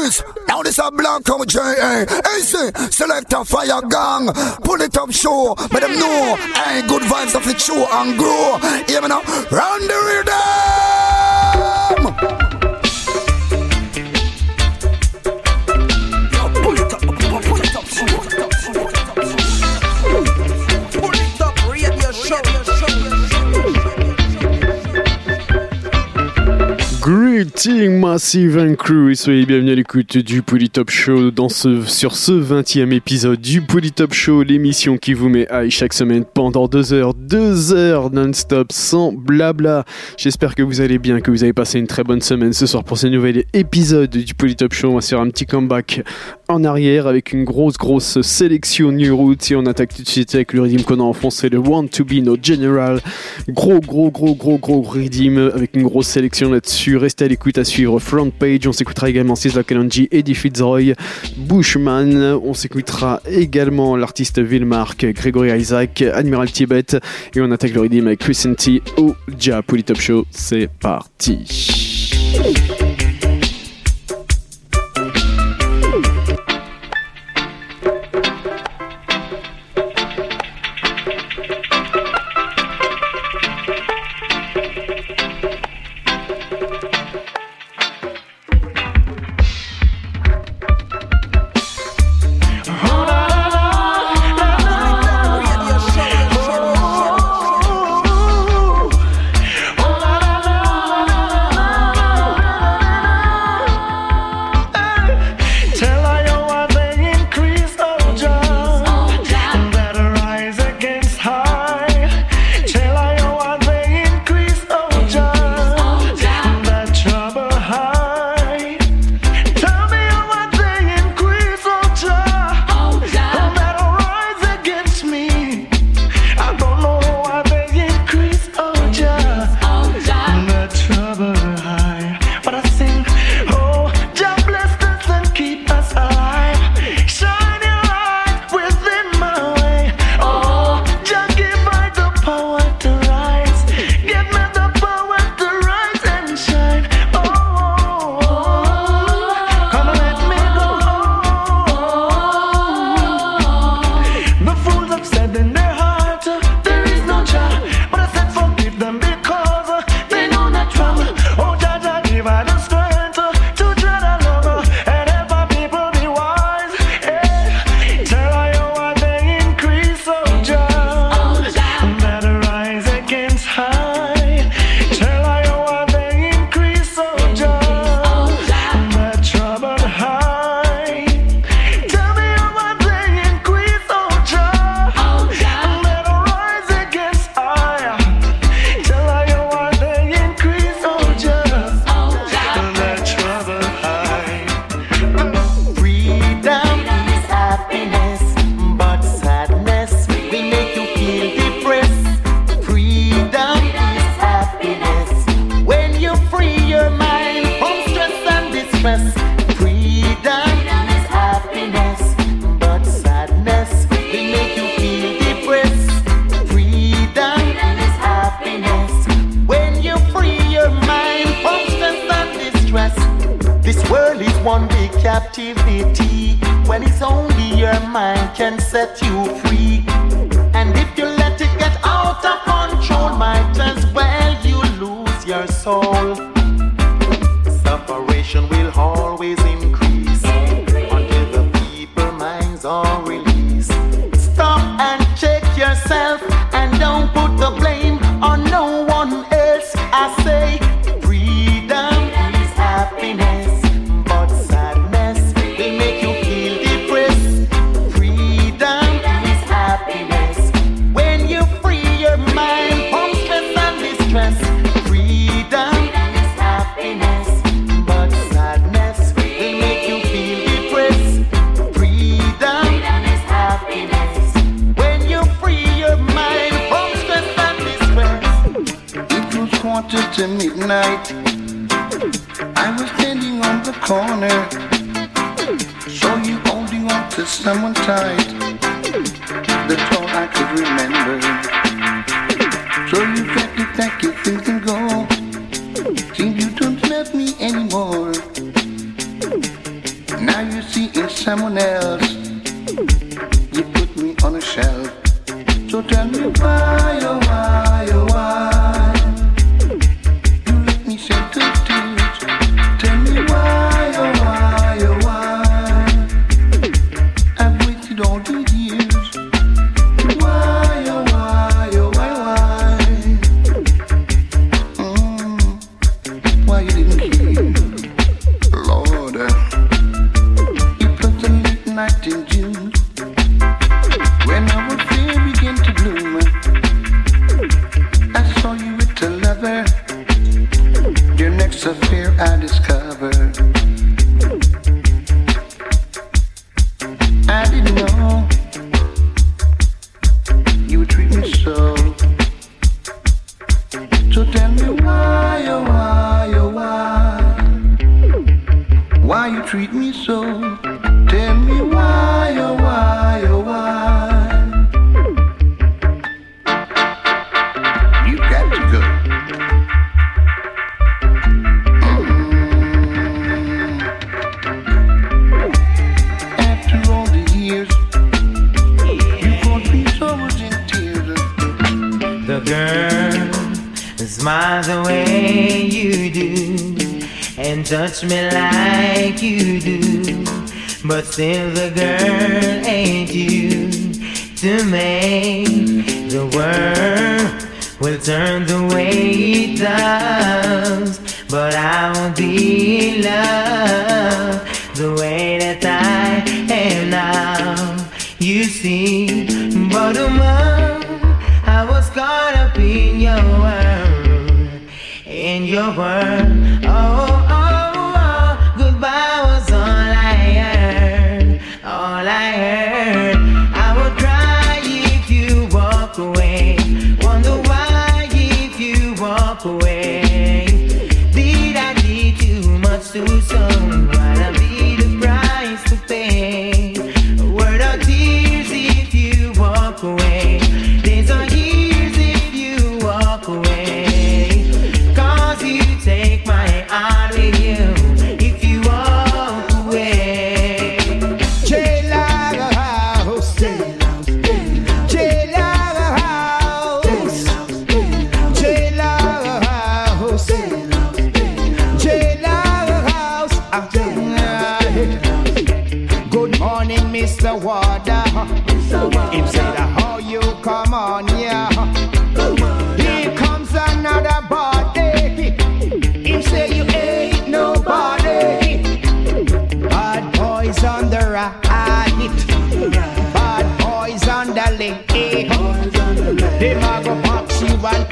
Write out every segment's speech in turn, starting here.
this. Now this a black come J.A. Easy. Select a fire gang. Pull it up show. But them know. Hey, good vibes of the show and grow. Hear me now. Run the rhythm. Greeting Massive and Crew et soyez bienvenus à l'écoute du Polytop Show dans ce, sur ce 20e épisode du Polytop Show, l'émission qui vous met high chaque semaine pendant deux heures, deux heures non-stop sans blabla. J'espère que vous allez bien, que vous avez passé une très bonne semaine ce soir pour ce nouvel épisode du Polytop Show. On va faire un petit comeback en arrière avec une grosse grosse sélection New Roots et on attaque tout de suite avec le rythme qu'on a enfoncé, le Want to Be No General. Gros gros gros gros gros rythme avec une grosse sélection là-dessus. Restez à l'écoute à suivre Front Page. On s'écoutera également Sizzla Kalonji, Eddie Fitzroy, Bushman. On s'écoutera également l'artiste Vilmark, Gregory Isaac, Admiral Tibet. Et on attaque le rythme avec T. au Ja Top Show. C'est parti. one big captivity when it's only your mind can set you free. And if you let it get out of control, might as well you lose your soul. Separation will always midnight. I was standing on the corner. Saw you holding on to someone tight. That's all I could remember.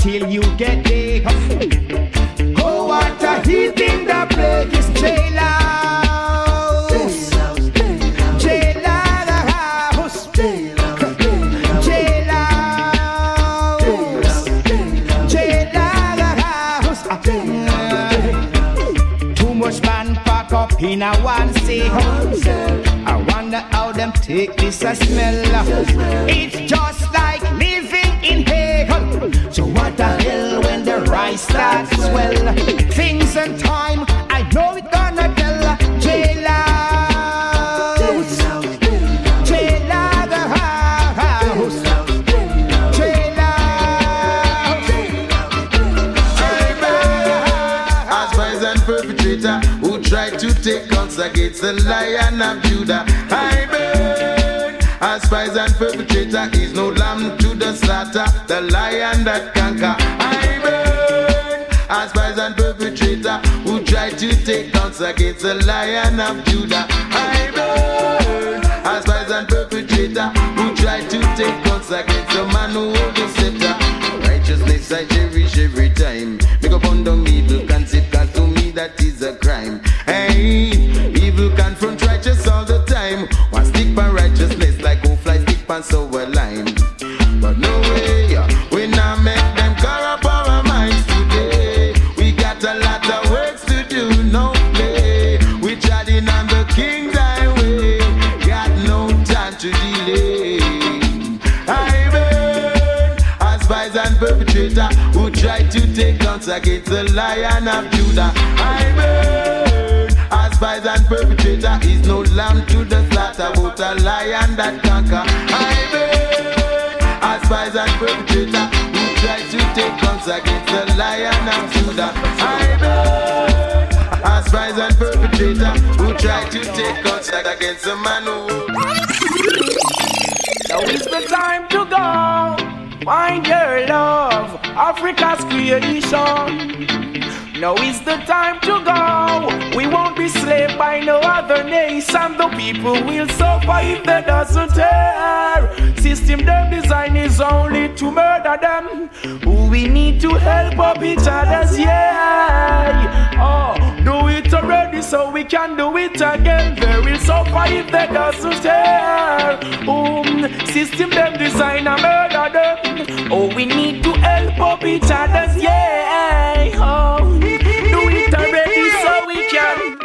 till you get there. Oh, what a heat in the place, is jailhouse. Jailhouse. Jailhouse. Jailhouse. Too much man pack up in a one cell. I wonder how them take this a smell. Lion of Judah. I burn as spies and perpetrator is no lamb to the slaughter, the lion that conquer. I burn as spies and perpetrator who tried to take guns against the lion of Judah. I burn as spies and perpetrator who tried to take guns against the man who holds the scepter. Righteousness I cherish every time. It's against the lion of Judah. I burn as spies and perpetrator. Is no lamb to the slaughter, but a lion that conquer. I burn as spies and perpetrator. Who tries to take guns against the lion of Judah? I burn as spies and perpetrator. Who try to take guns against the man who. Now is the time to go. Find your love, Africa's creation. Now is the time to go. We won't be slave by no other nation. The people will suffer if they doesn't tear. System them design is only to murder them. We need to help up each other's yeah. Oh, do it already so we can do it again. They will suffer if they doesn't tear. Um, system them design and murder them. Oh, we need to help up each other's yeah. Oh. do it already so we can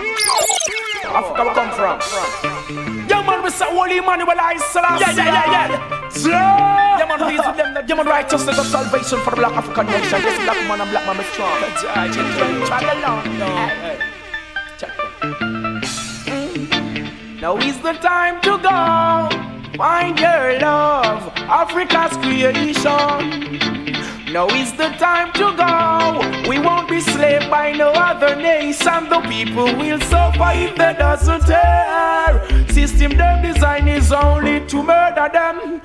Africa come from. Say holy Emmanuel I Yeah, yeah, yeah, yeah. Yeah, yeah man, with them. Yeah, man, righteousness of salvation for the black African nation. Yes, black man and black man is strong. Now is the time to go. Find your love, Africa's creation. Now is the time to go. We won't be slave by no other nation. The people will suffer if they doesn't tear. System them design is only to murder them.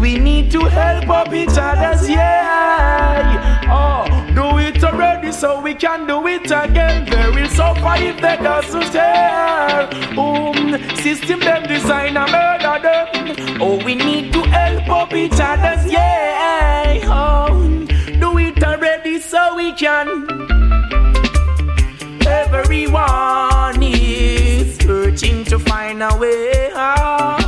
We need to help up each other's yeah. Oh, do it already so we can do it again. They will suffer if they doesn't tear. Um, system them design and murder them. Oh, we need to help up each other's yeah. Oh can. Everyone is searching to find a way out.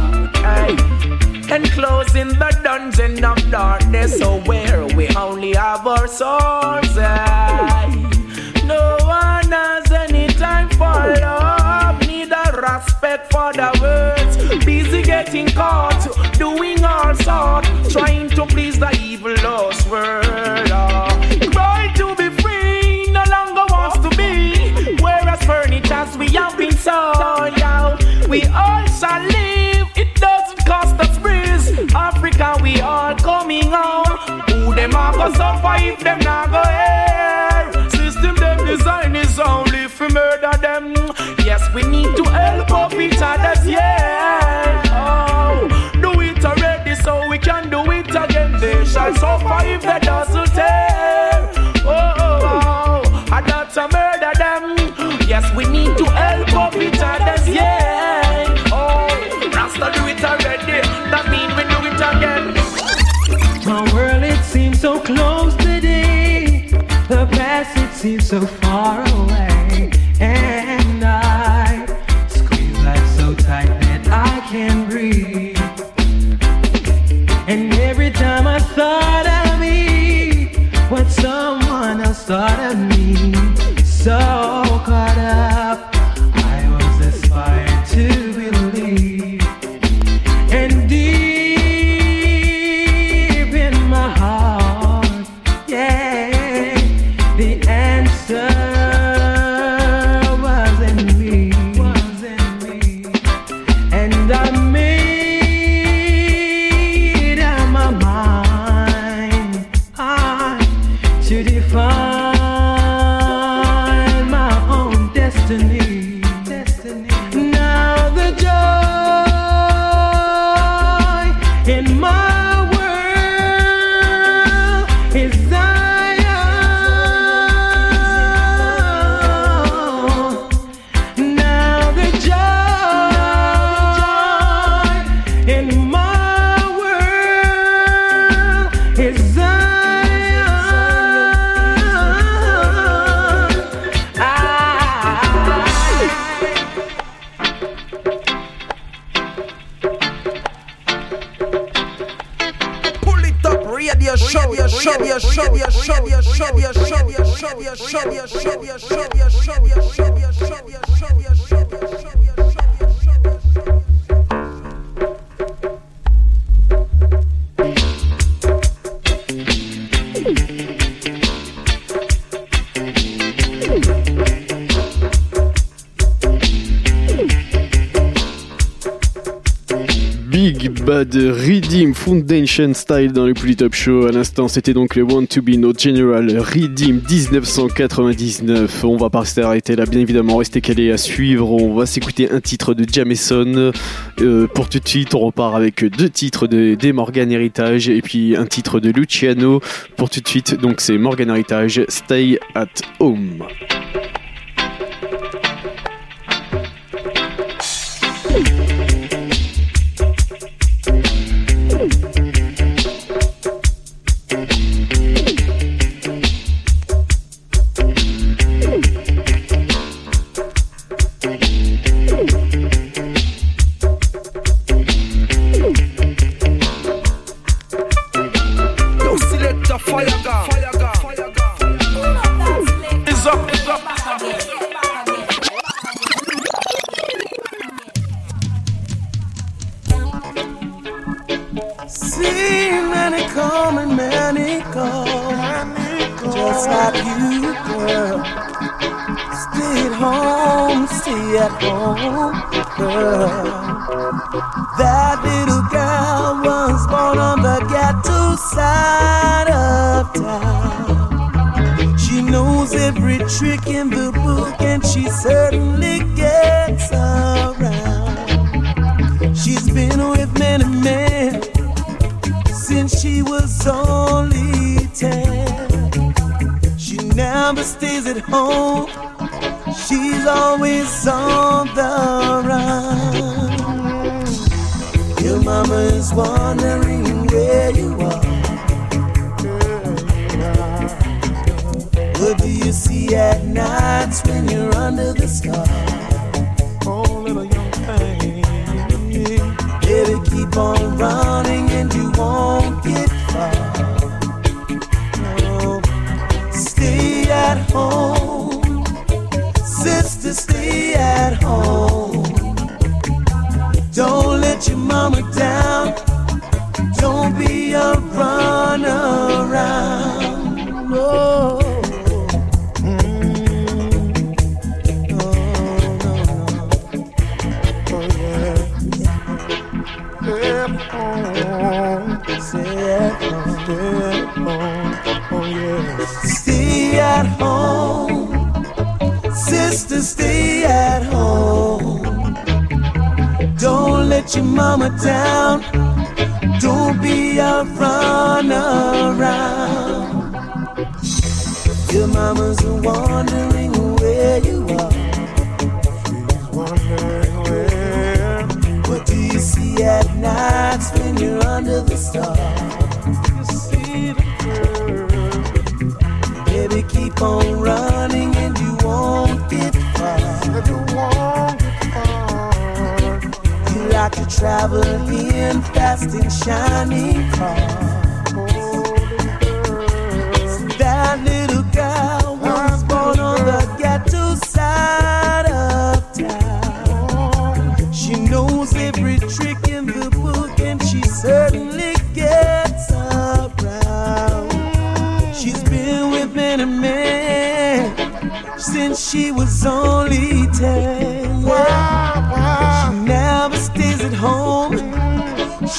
And closing the dungeon of darkness, so where we only have our souls. No one has any time for love, neither respect for the words. Busy getting caught, doing all sorts, trying to please the evil lost world. Been sold. We all shall live, it doesn't cost us breeze. Africa, we all coming home. Who them are go suffer if them not go air? System them design is only for murder them. Yes, we need to help up each other's yeah. Oh, do it already so we can do it again. They shall suffer if they doesn't tear. Seems so far away. Big Bad Redeem Foundation Style dans le plus top show. À l'instant, c'était donc le Want to Be No General Redeem 1999. On va pas s'arrêter là, bien évidemment, rester calé à suivre. On va s'écouter un titre de Jameson. Euh, pour tout de suite, on repart avec deux titres de des Morgan Heritage et puis un titre de Luciano. Pour tout de suite, donc c'est Morgan Heritage Stay at Home.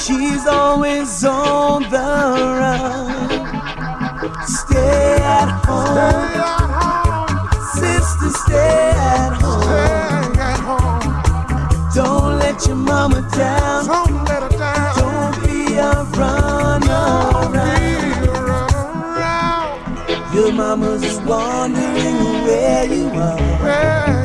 She's always on the run. Stay at home. Sister, stay at home. Don't let your mama down. Don't be a runaround. Your mama's wondering where you are.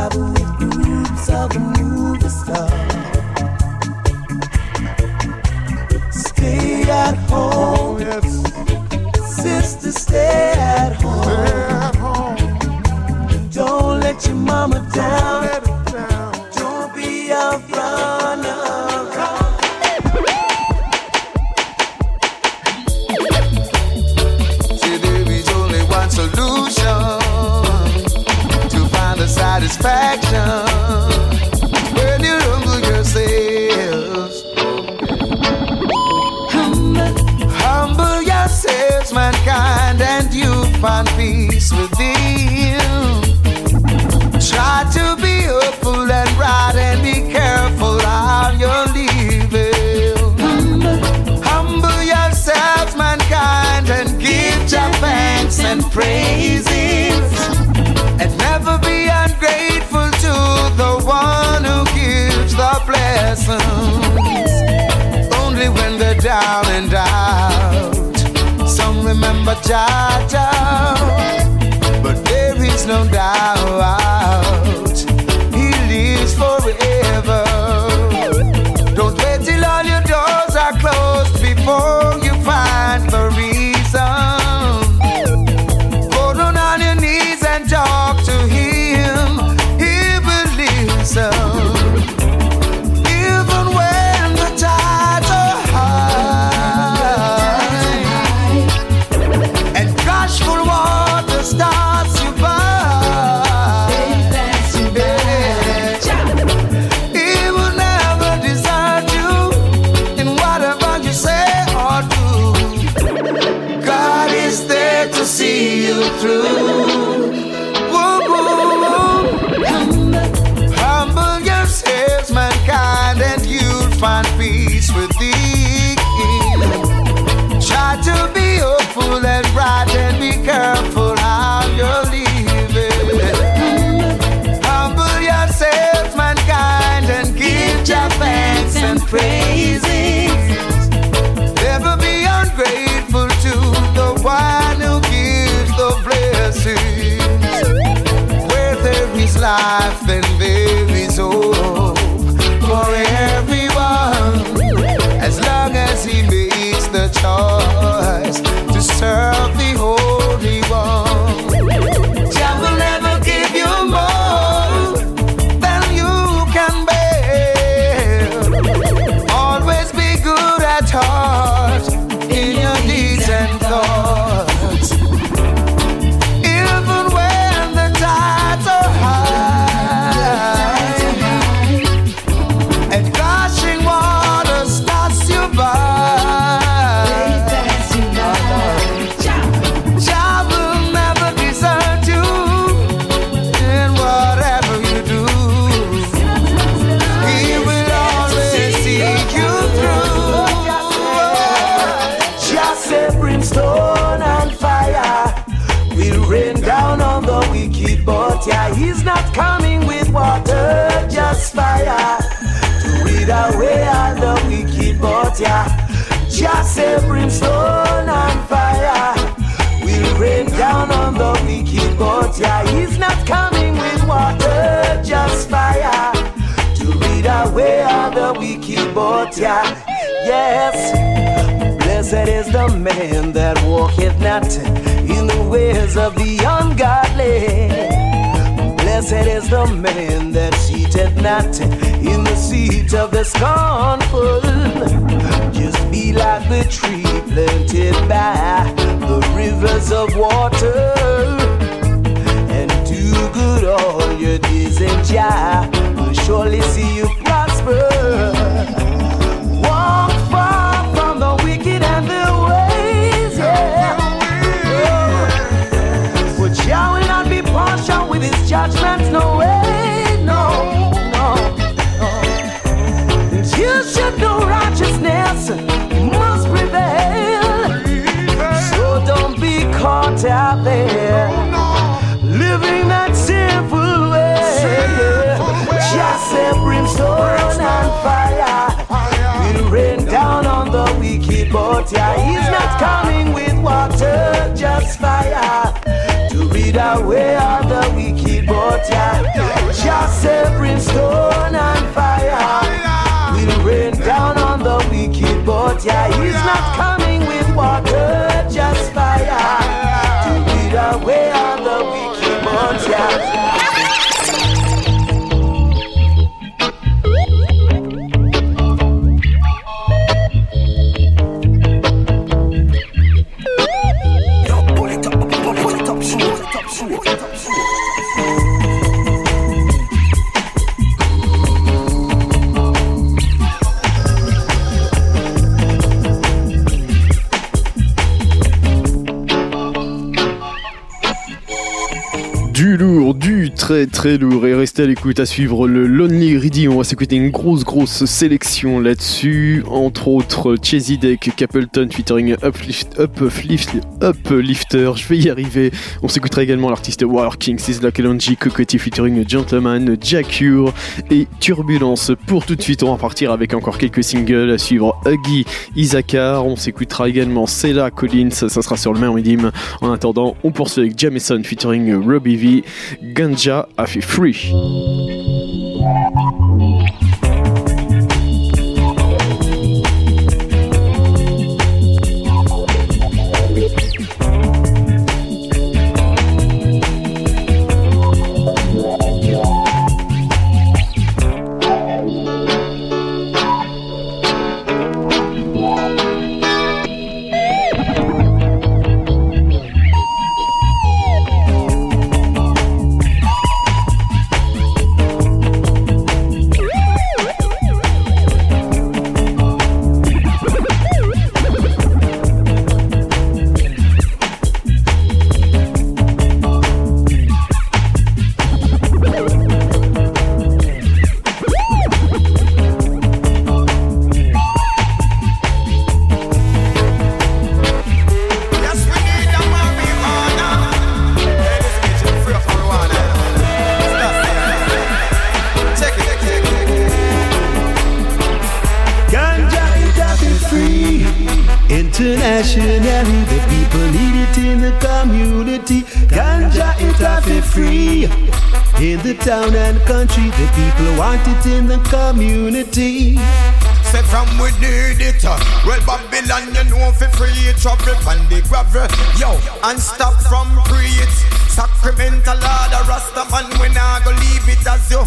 travel with grooves of a movie star. ya. keyboard, yeah. Yes. Blessed is the man that walketh not in the ways of the ungodly. Blessed is the man that seateth not in the seat of the scornful. Just be like the tree planted by the rivers of water. And do good all your days, and Jah will surely see you judgment, no way, no, no, no. You should know righteousness must prevail. So don't be caught out there living that sinful way. Just a brimstone and fire will rain down on the wicked, but yeah, he's not coming with water, just fire lead away all the wicked, but yeah, just brimstone and fire will rain down on the wicked, but yeah, he's not coming with water, just fire. To lead away all the wicked, but yeah. Très très lourd et restez à l'écoute à suivre le Lonely Ready. On va s'écouter une grosse grosse sélection là-dessus, entre autres Chesy Deck, Capleton featuring Uplift, Uplift, Uplifter. Je vais y arriver. On s'écoutera également l'artiste Working, Sizzla Kalonji, Cocotti featuring Gentleman, Jacure et Turbulence. Pour tout de suite, on va partir avec encore quelques singles à suivre. Huggy, Isakar. On s'écoutera également Cella Collins. Ça sera sur le même rythme. En attendant, on poursuit avec Jamison featuring Robbie V. Ganja a fait free. Yo and stop from preach Sacramental order Rasta man we nah go leave it as you.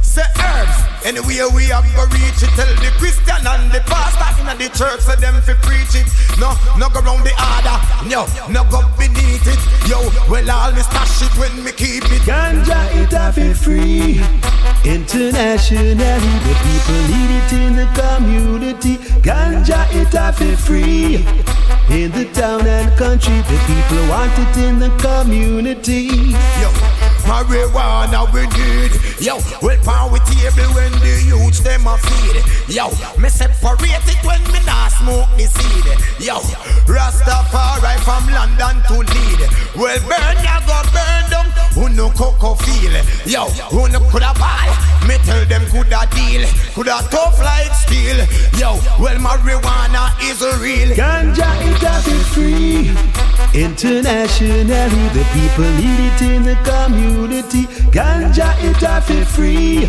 Say herbs Anyway we have go reach it. Tell the Christian and the pastor Inna the church for them fi preach it. No, no go round the order. No, no go beneath it. Yo, well all me stash it when me keep it. Ganja it have been free. Internationally, the people need it in the community. Ganja it have been free. In the town and country, the people want it in the community. Yo, marijuana we need. Yo, well power table when the youths them a feed. Yo, me separate it when me not smoke the seed. Yo, Rastafari from London to lead. Well burn ya go burn. Who no cocoa feel? Yo, who no coulda buy? Me tell them coulda deal. Coulda tough like steel. Yo, well marijuana is real. Ganja it free. Internationally, the people need it in the community. Ganja it been free.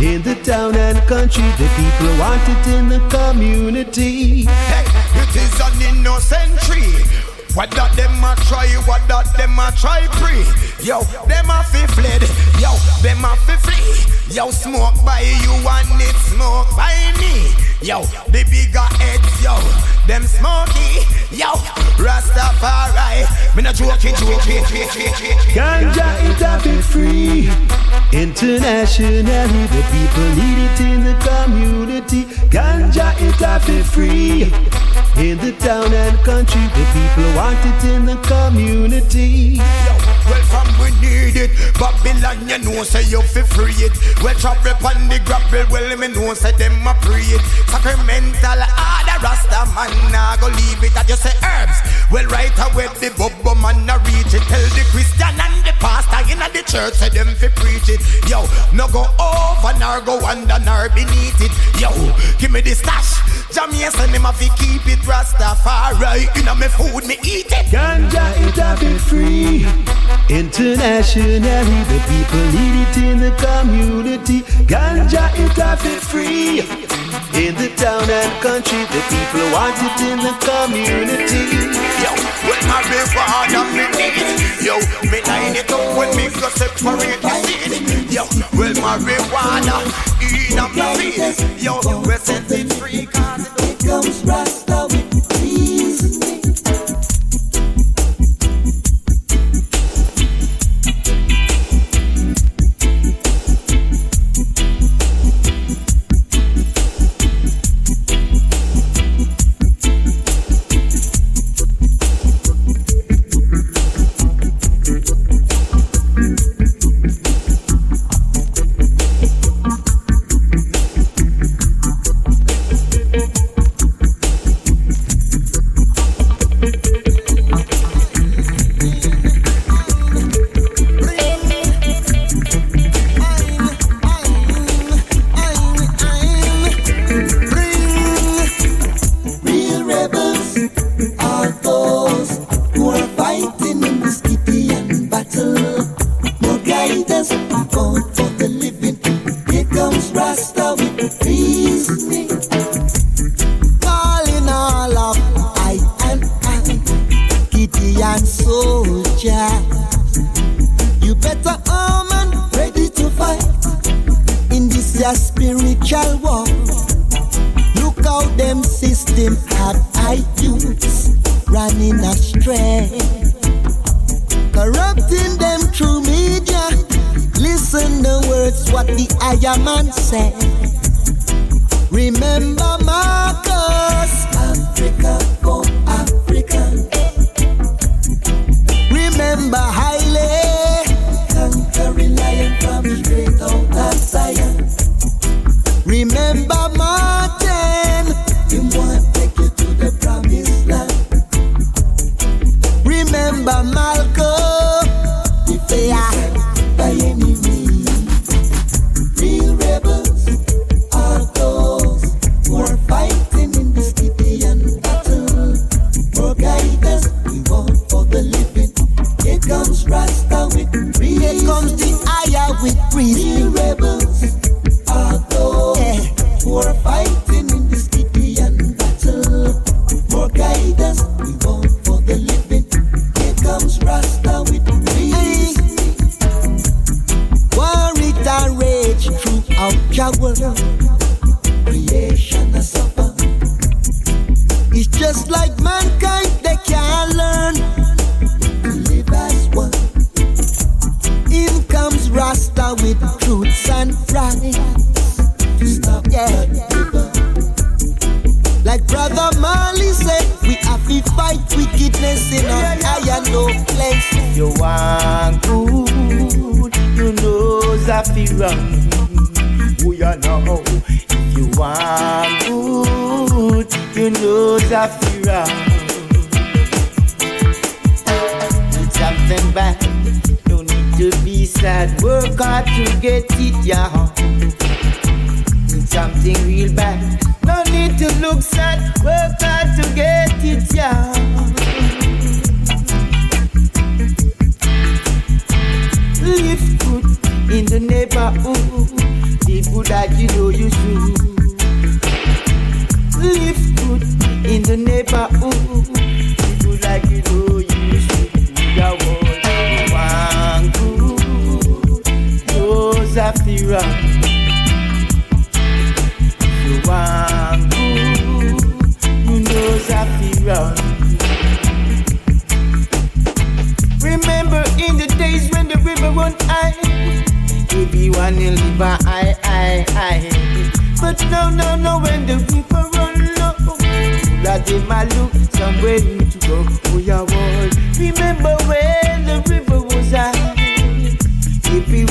In the town and country, the people want it in the community. Hey, it is an innocent tree. What that them a try, what that them a try pre. Yo, them a fi fled. Yo, them a fi flee. Yo, smoke by you and it smoke by me. Yo, the bigger heads, yo, them smoky. Yo, Rastafari, me not joking, joking. Ganja it have been free. Internationally, the people need it in the community. Ganja it have been free. In the town and country, the people want it in the community. Yo, well from we need it. Babylon you know say you fi free it. Well travel on the gravel Well me know say them a pray it. Sacramental order Rasta man nah go leave it And you say herbs. Well right away the bubble man a reach it. Tell the Christian and the pastor in the church Say them fi preach it. Yo, no go over nor go under nor beneath it. Yo, give me the stash. Jamaican say me ma fi keep it Rastafari. Inna me food me eat it. Ganja it have been free. Internationally, the people need it in the community. Ganja it have been free. In the town and country, the people want it in the community. Yo, when marijuana me need Yo, me line it up when me go separate the seed Yo, well my marijuana in a me feed Yo, we set it free cause it comes Rasta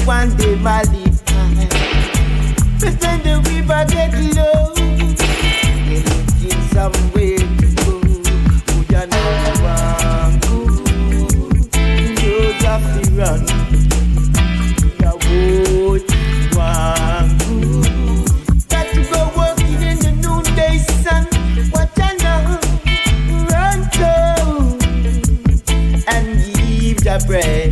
one day my. But when the river get low, they looking somewhere to go. Would I know one good? Got to go working in the noonday sun. What know, run and bread.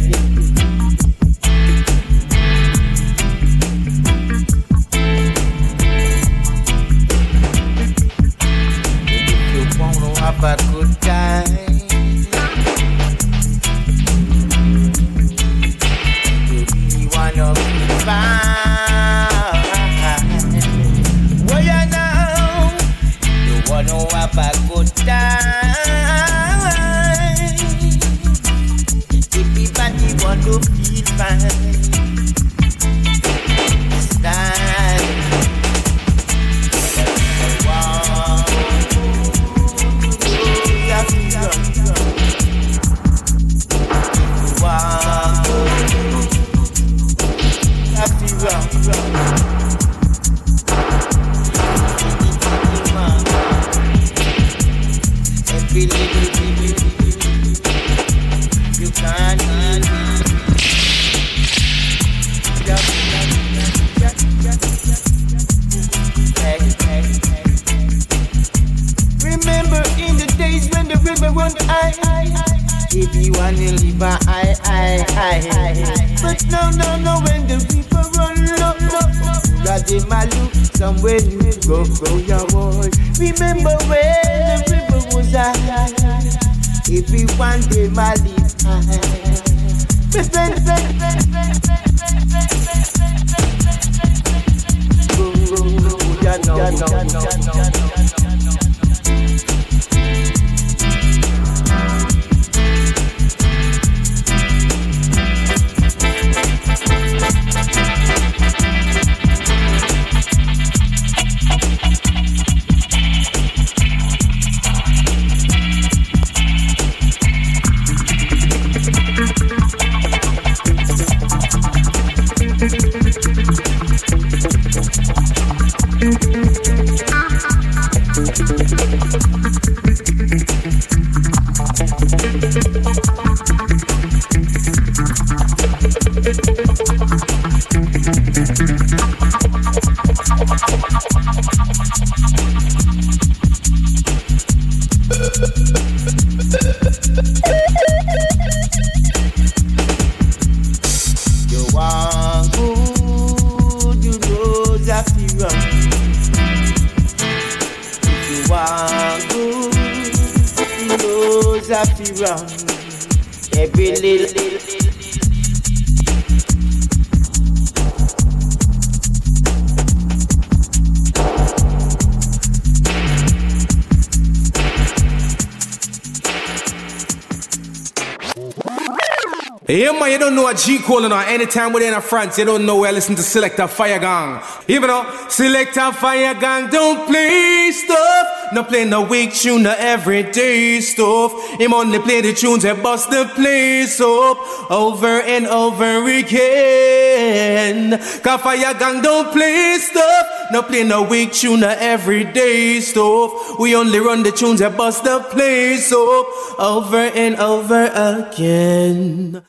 calling her anytime within a France. You don't know where I listen to Selector Fire Gang. Even though Selector Fire Gang don't play stuff. No play no weak tune, no everyday stuff. Him only play the tunes that bust the place up over and over again. Cause Fire Gang don't play stuff. No play no weak tune, no everyday stuff. We only run the tunes that bust the place up over and over again.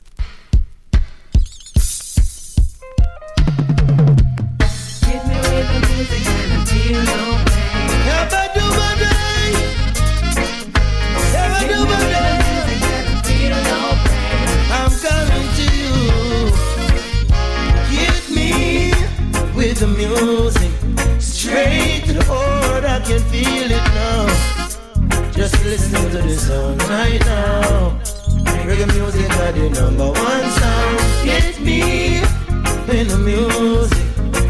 feel it now. Just listen to the song right now. Reggae music got the number one sound. Get me in the music,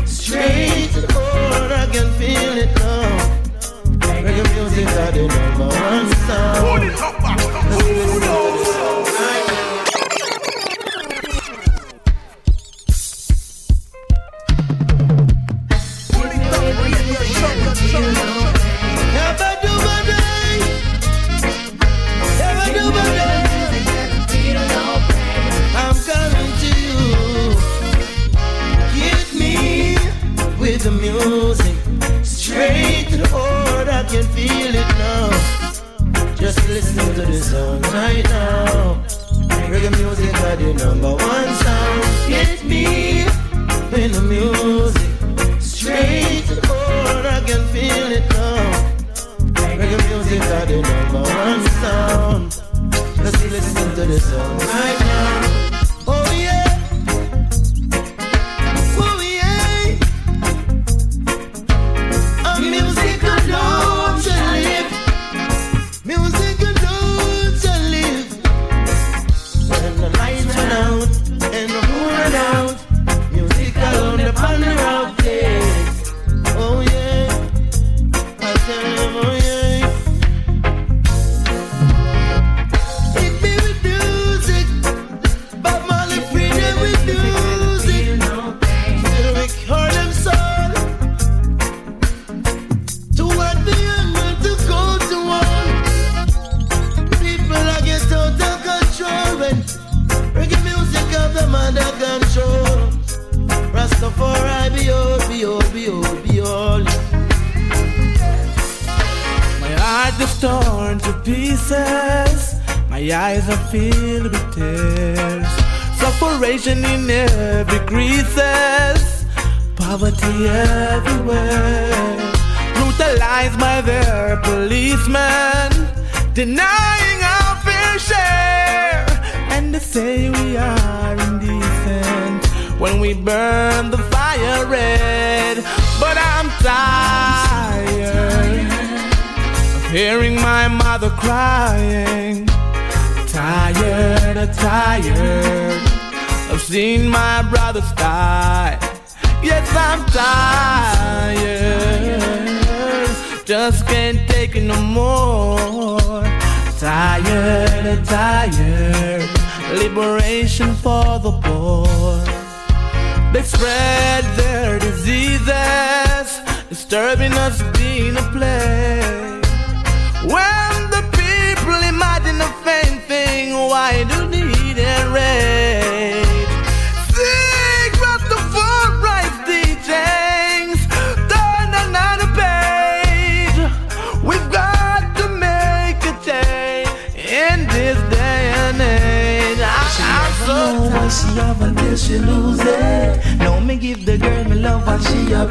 straight to the. I can feel it now. Reggae music got the number one sound.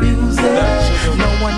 And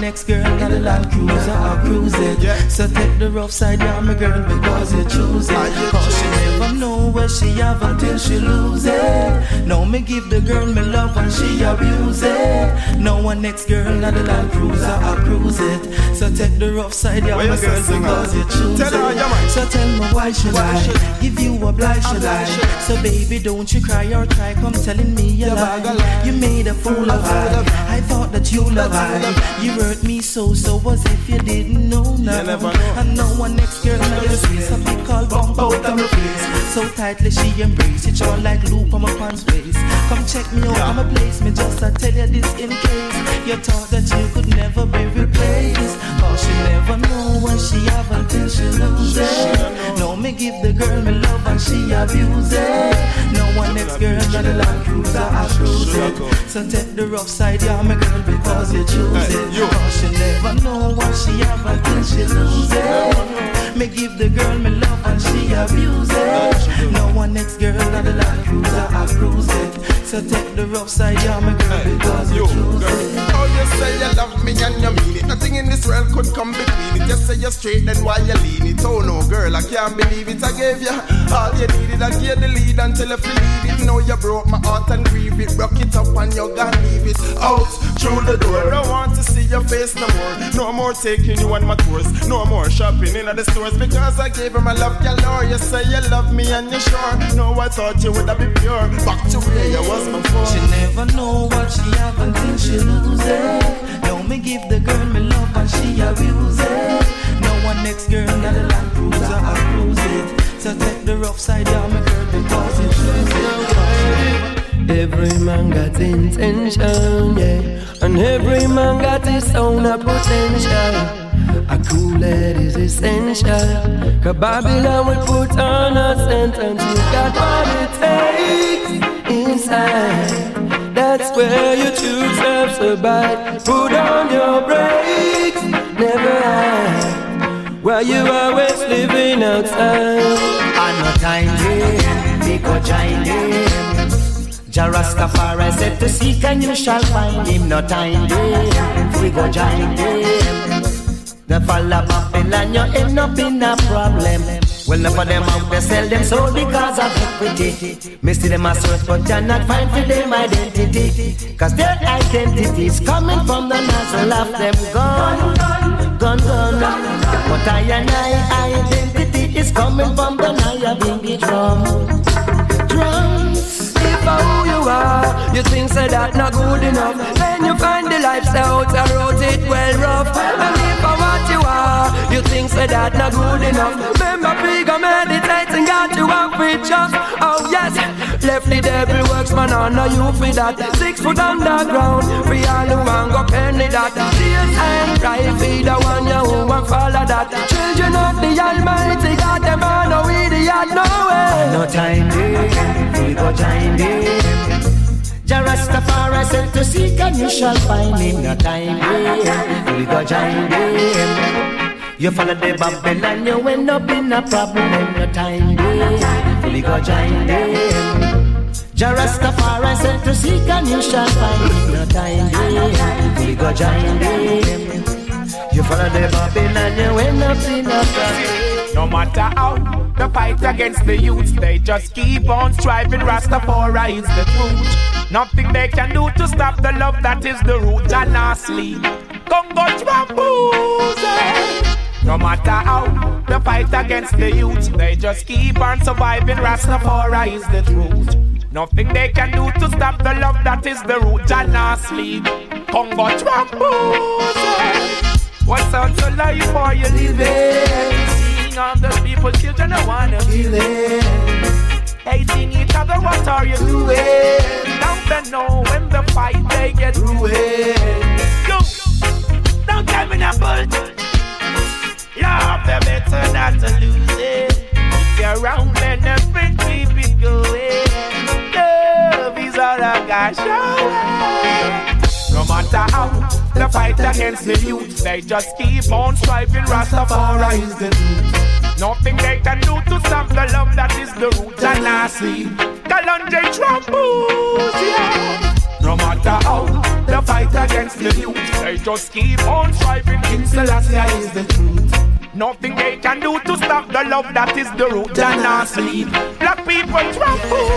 next girl got a Land Cruiser or cruise it. So take the rough side down, my girl, because you choose it. Cause she never know where she have until she lose it. No, me give the girl me love and she abuse it. No one next girl got a Land Cruiser or cruise it. So take the rough side down, What my girl, because you choose Tell her, it. yeah. So tell me why should Why I should- give you a blind should I? So baby, don't you cry or try come telling me you a lie. You made a fool of I. I thought that you love That you I. You hurt me so so as if you didn't know now. never know. And no one next girl now you see something called bump out of my face. So tightly she embrace it, all like loop on my pants waist. Come check me out, I'm a place me just to tell you this in case you thought that you could never be replaced. Cause she never know what she have until she lose it. No, me give the girl me love and she abuse it. No one next girl got a Land Cruiser, I cruise it. So take the rough side, yeah, my girl, because you choose it. Cause she never know what she have until she lose it. Me give the girl me love and she abuse it. No one next girl got a Land Cruiser, I cruise it. So take the rough side, yeah, my girl, because you You, girl. Oh, you say you love me and you mean it. Nothing in this world could come between it. Just say you're straight, then why you lean it? Oh no, girl, I can't believe it. I gave you all you needed. I gave the lead until you believe it. Now you broke my heart and grieve it. Rock it up and you gotta leave it out through the door. I don't want to see your face no more. No more taking you on my tours. No more shopping in the stores because I gave her my love galore. Oh, you say you love me and you're sure. No, I thought you would have been pure. Back to where you was She never know what she have until she lose it. No, me give the girl me love and she abuse it. No one next girl got a Land Cruiser, I cruise it. So take the rough side down, my girl, because it choose it. Every man got intention, yeah. And every man got his own potential. A cool head is essential. Cause Babylon will put on a sentence. You got what it takes inside. That's where you choose self survive. Put on your brakes, never hide. While you always living outside. And no time go join him. Jah Rastafari said to seek and you shall find him. No time we go him. The fall of Babylon, you end up in a problem. Well, enough of them out there sell them soul because of equity. Me see them a search, but cannot find for them identity. Cause their identity is coming from the nozzle of them gun, gun, gun. But I and I identity is coming from the Nyabinghi drum. Drums. If for who you are, you think say that not good enough. Then you find the lifestyle out and it well rough. And if for what you are, you think say that not good enough. Remember, figure meditating got you up with just. Oh yes, left the devil works man on no you for that. Six foot underground, free all who want go penny that. Tears and cry for the one you who want follow that. Children of the Almighty God, them are no idiot, no way. No time there, we go join them. Jah Rastafari said to seek and you shall find him. No time there, we go join them. You follow the Babylon, you end up in a problem. No time there, we go join them. Jah Rastafari said to seek and you shall find him. No time there, we go join them. You follow the Babylon, you end up in a problem. No matter how the fight against the youths, they just keep on striving. Rastafari is the truth. Nothing they can do to stop the love that is the root. And lastly, Congo Trampoose. No matter how the fight against the youth, they just keep on surviving. Rastafari is the truth. Nothing they can do to stop the love that is the root. And lastly, Congo Trampoose. What's out to life for you living? Seeing all the people, children, I wanna feel it. Hating each other, what are you doing? Now they know when the fight they get ruined. Yo, don't tell me that bull. You have better not to lose it. If you're around, then everything keep it going. Love is all I got, show. No matter how the fight against the youth, they just keep on striving. Rastafari is the truth. Nothing they can do to stop the love that is the root and sleep. Kalonji troubles, yeah. No matter how the fight against the youth, they just keep on striving. King Selassie is the truth. Nothing they can do to stop the love that is the root and not sleep. Black people trample.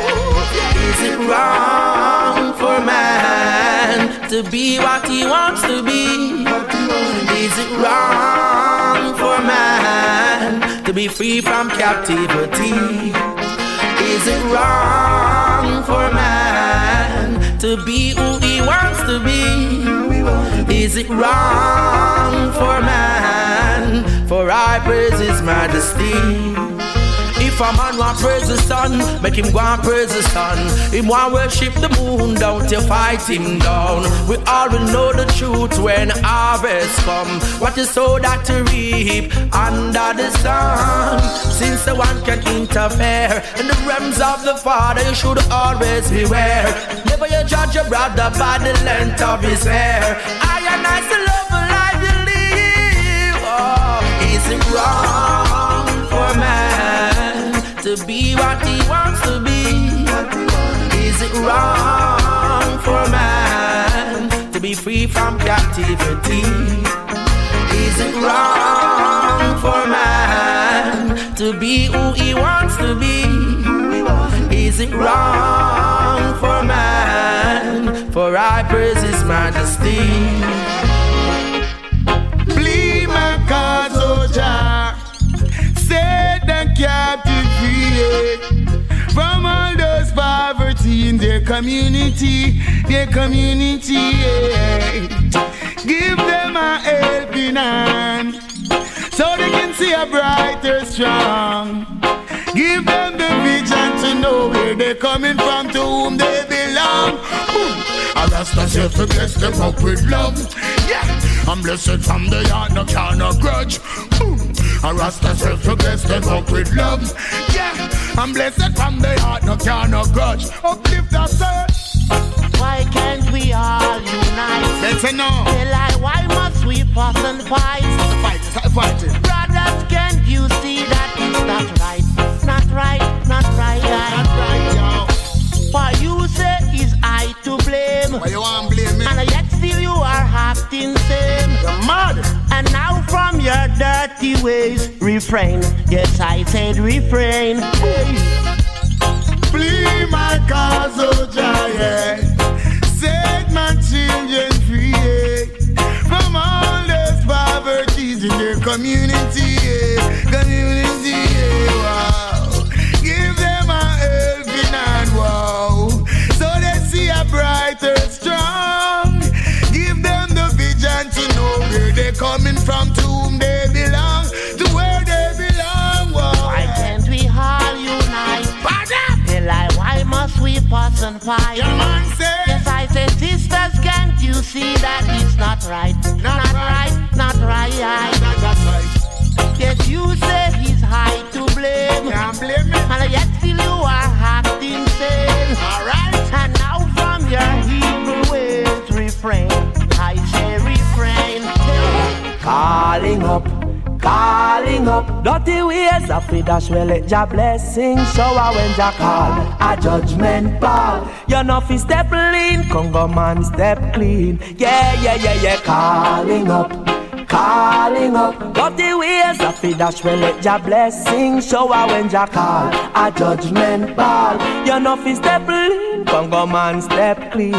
Is it wrong for man to be what he wants to be? Is it wrong for man to be free from captivity? Is it wrong for man to be who he wants to be? Is it wrong for man for I praise his majesty? If a man want praise the sun, make him go and praise the sun. Him want worship the moon, don't you fight him down. We all will know the truth when harvest come. What is so that to reap under the sun? Since the one can interfere in the realms of the Father, you should always beware. Never you judge your brother by the length of his hair. I and I still love a life you live. Oh, is it wrong for man to be what he wants to be? Is it wrong for man to be free from captivity? Is it wrong for man to be who he wants to be? Is it wrong for man for I praise his majesty? From all those poverty in their community, their community. yeah. Give them a helping hand so they can see a brighter strong. Give them the vision to know where they're coming from, to whom they belong. I rest myself to bless them up with love. Yeah, I'm blessed from the heart, no can no grudge. Boom. I rest myself to bless them up with love. Yeah, I'm blessed from the heart, no can no grudge. Uplift that say. Why can't we all unite? Better know. Tell I, why must we fuss and fight? Fight, start fighting. Brothers, can't you see that it's not right? Not right, not right. Not right, yo. For you say is I to blame. Why you want blame me? And yet still you are acting same. You're mad. And now from your dirty ways, refrain. Yes, I said refrain. Please, my cause, oh Jah, set my children free from all those poverties in their community, community. Wow. Give them helping hand, wow, so they see a brighter, strong. Give them the vision to know where they're coming from, to whom they belong, must we and fight? Your man say. Yes, I say, sisters, can't you see that it's not right? Not, right. not right. That's right. Yes, you say he's high to blame. Can't blame me. And yet still you are acting sane. Alright. And now from your evil ways, refrain. I say refrain. Calling up, calling up. Dirty ways of it dash well let your blessing shower when Jah call. A judgment ball. You know fi step lean, Congo man step clean. Yeah, yeah, yeah, yeah. Calling up. Calling up, dirty ways of it dash well let your blessing shower when Jah call. A judgment ball, you know fi step lean, Congo man step clean.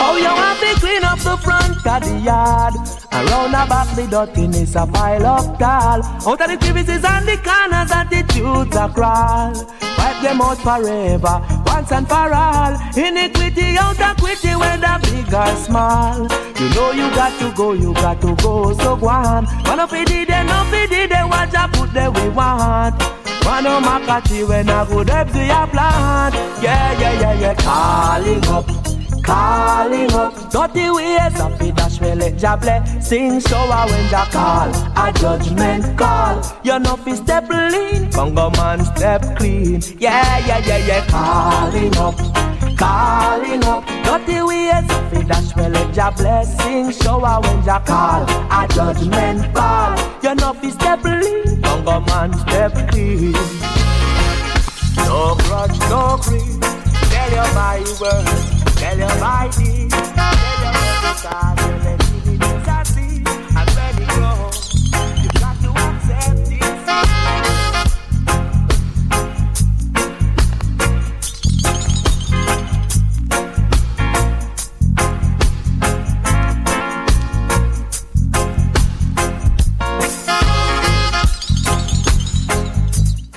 Oh, you have to clean up the front of the yard. Around the back, the dirtiness a pile of tall. Out of the crevices and the corners, attitudes a crawl. Wipe them out forever, once and for all. Iniquity out of quitty, whether big or small. You know you got to go, you got to go, so go on. One of it did, no it did, what I put there we want. One of my catchy when I go up to your plant. Yeah, yeah, yeah, yeah, calling up calling up. Dirty ways of it dash well let Jah blessing shower when Jah call A judgment call. You know fi step lean Congo man step clean. Yeah, yeah, yeah, yeah. Calling up calling up. Dirty ways, fi dash well let your blessing shower when you call. A judgment call. You know fi step in, don't man step in. No grudge, no greed. Tell you my word, tell you my deed. Tell you every time,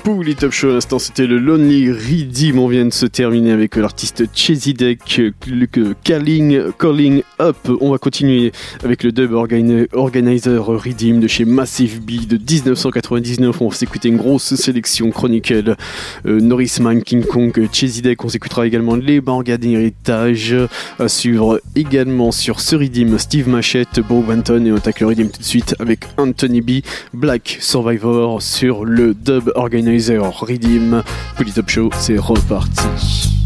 Pour les Top Show à l'instant, c'était le Lonely Redeem. On vient de se terminer avec l'artiste le que Calling, Calling Up. On va continuer avec le dub organi- organizer Redeem de chez Massive B de 1999. On va s'écouter une grosse sélection chronicle. Euh, Norrisman, King Kong, Chesidek. On s'écoutera également les Morgan Heritage. À suivre également sur ce Redeem Steve Machette, Bo Banton. Et on attaque le Redeem tout de suite avec Anthony B. Black Survivor sur le dub organizer Redeem. Polytop Show, c'est reparti.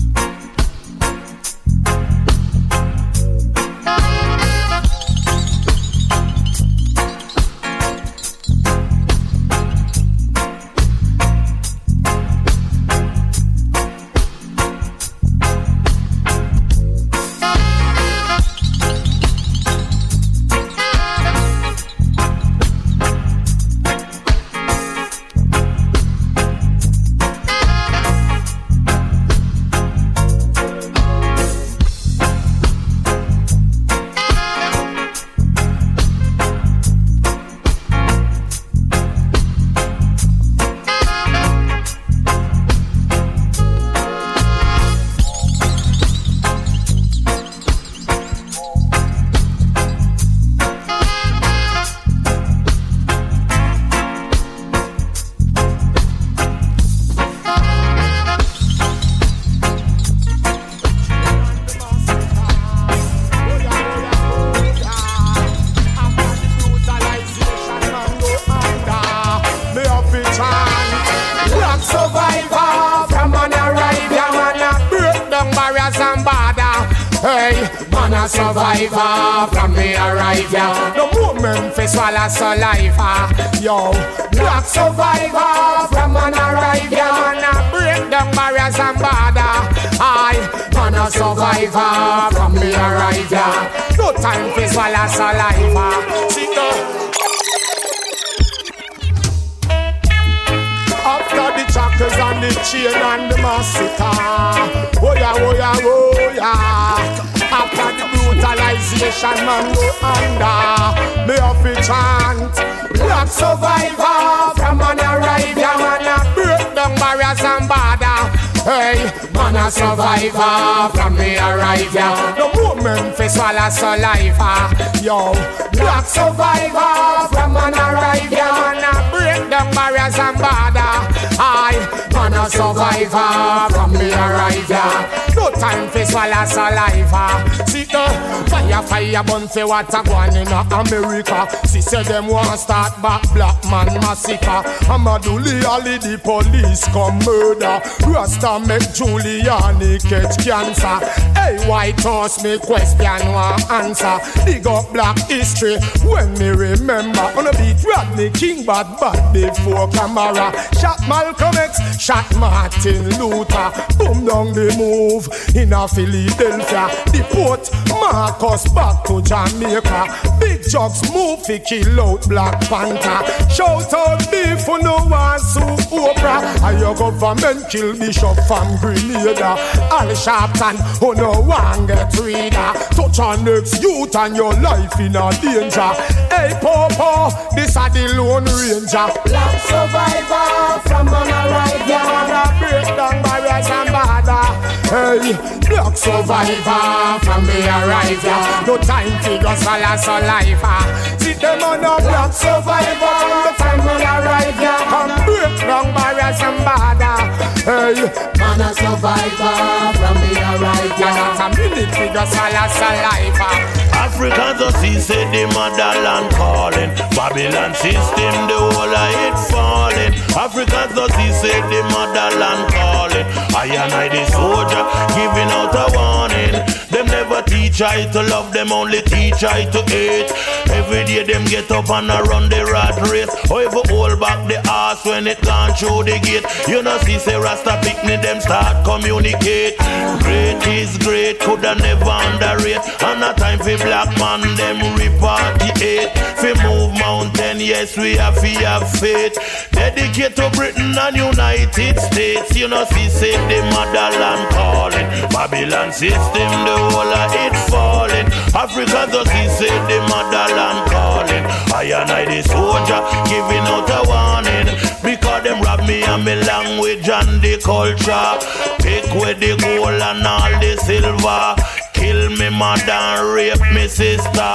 Fi what a gwan in America. See say them want start back black man massacre. Amadou Diallo the police come murder. Rasta make Giuliani catch cancer. Hey white house me question one answer. Dig up black history when me remember. On a beat Rodney King bad bad before camera. Shot Malcolm X, shot Martin Luther. Boom down the move. In a Philadelphia Deport Marcus back to Jamaica. Big jugs move fi kill out Black Panther. Shout out beef for no one sue Oprah And your government kill Bishop from Grenada. Al Sharpton who no one get reader Touch on next youth and your life in a danger. Hey Popo, this a the Lone Ranger. Black survivor from an arrive yard Break down barriers and border. Hey, black survivor from me arrive ya No time to go swallow saliva. See them on a black survivor From the ya Come break down barriers and border. Hey, man a survivor from me arrive ya Not a minute to go swallow saliva Africans a see say the motherland calling Babylon system the whole of it falling Africans does he say the motherland calling. I and I the soldier giving out a warning. Them never teach I to love, them only teach I to hate. Every day them get up and a run the rat race. You hold back the ass when it gone through the gate. You know see say Rasta picnic them start communicate. Great is great, coulda never underrate. And a time for black man them repartiate. Fi move mountain, yes we have fi have faith. Dedicate to Britain and United States. You know see say the motherland calling. Babylon system the whole of it falling. Africa does he say the motherland calling. I and I the soldier giving out a warning. Because them rob me and me language and the culture. Take away the gold and all the silver. Kill me mother rape me sister.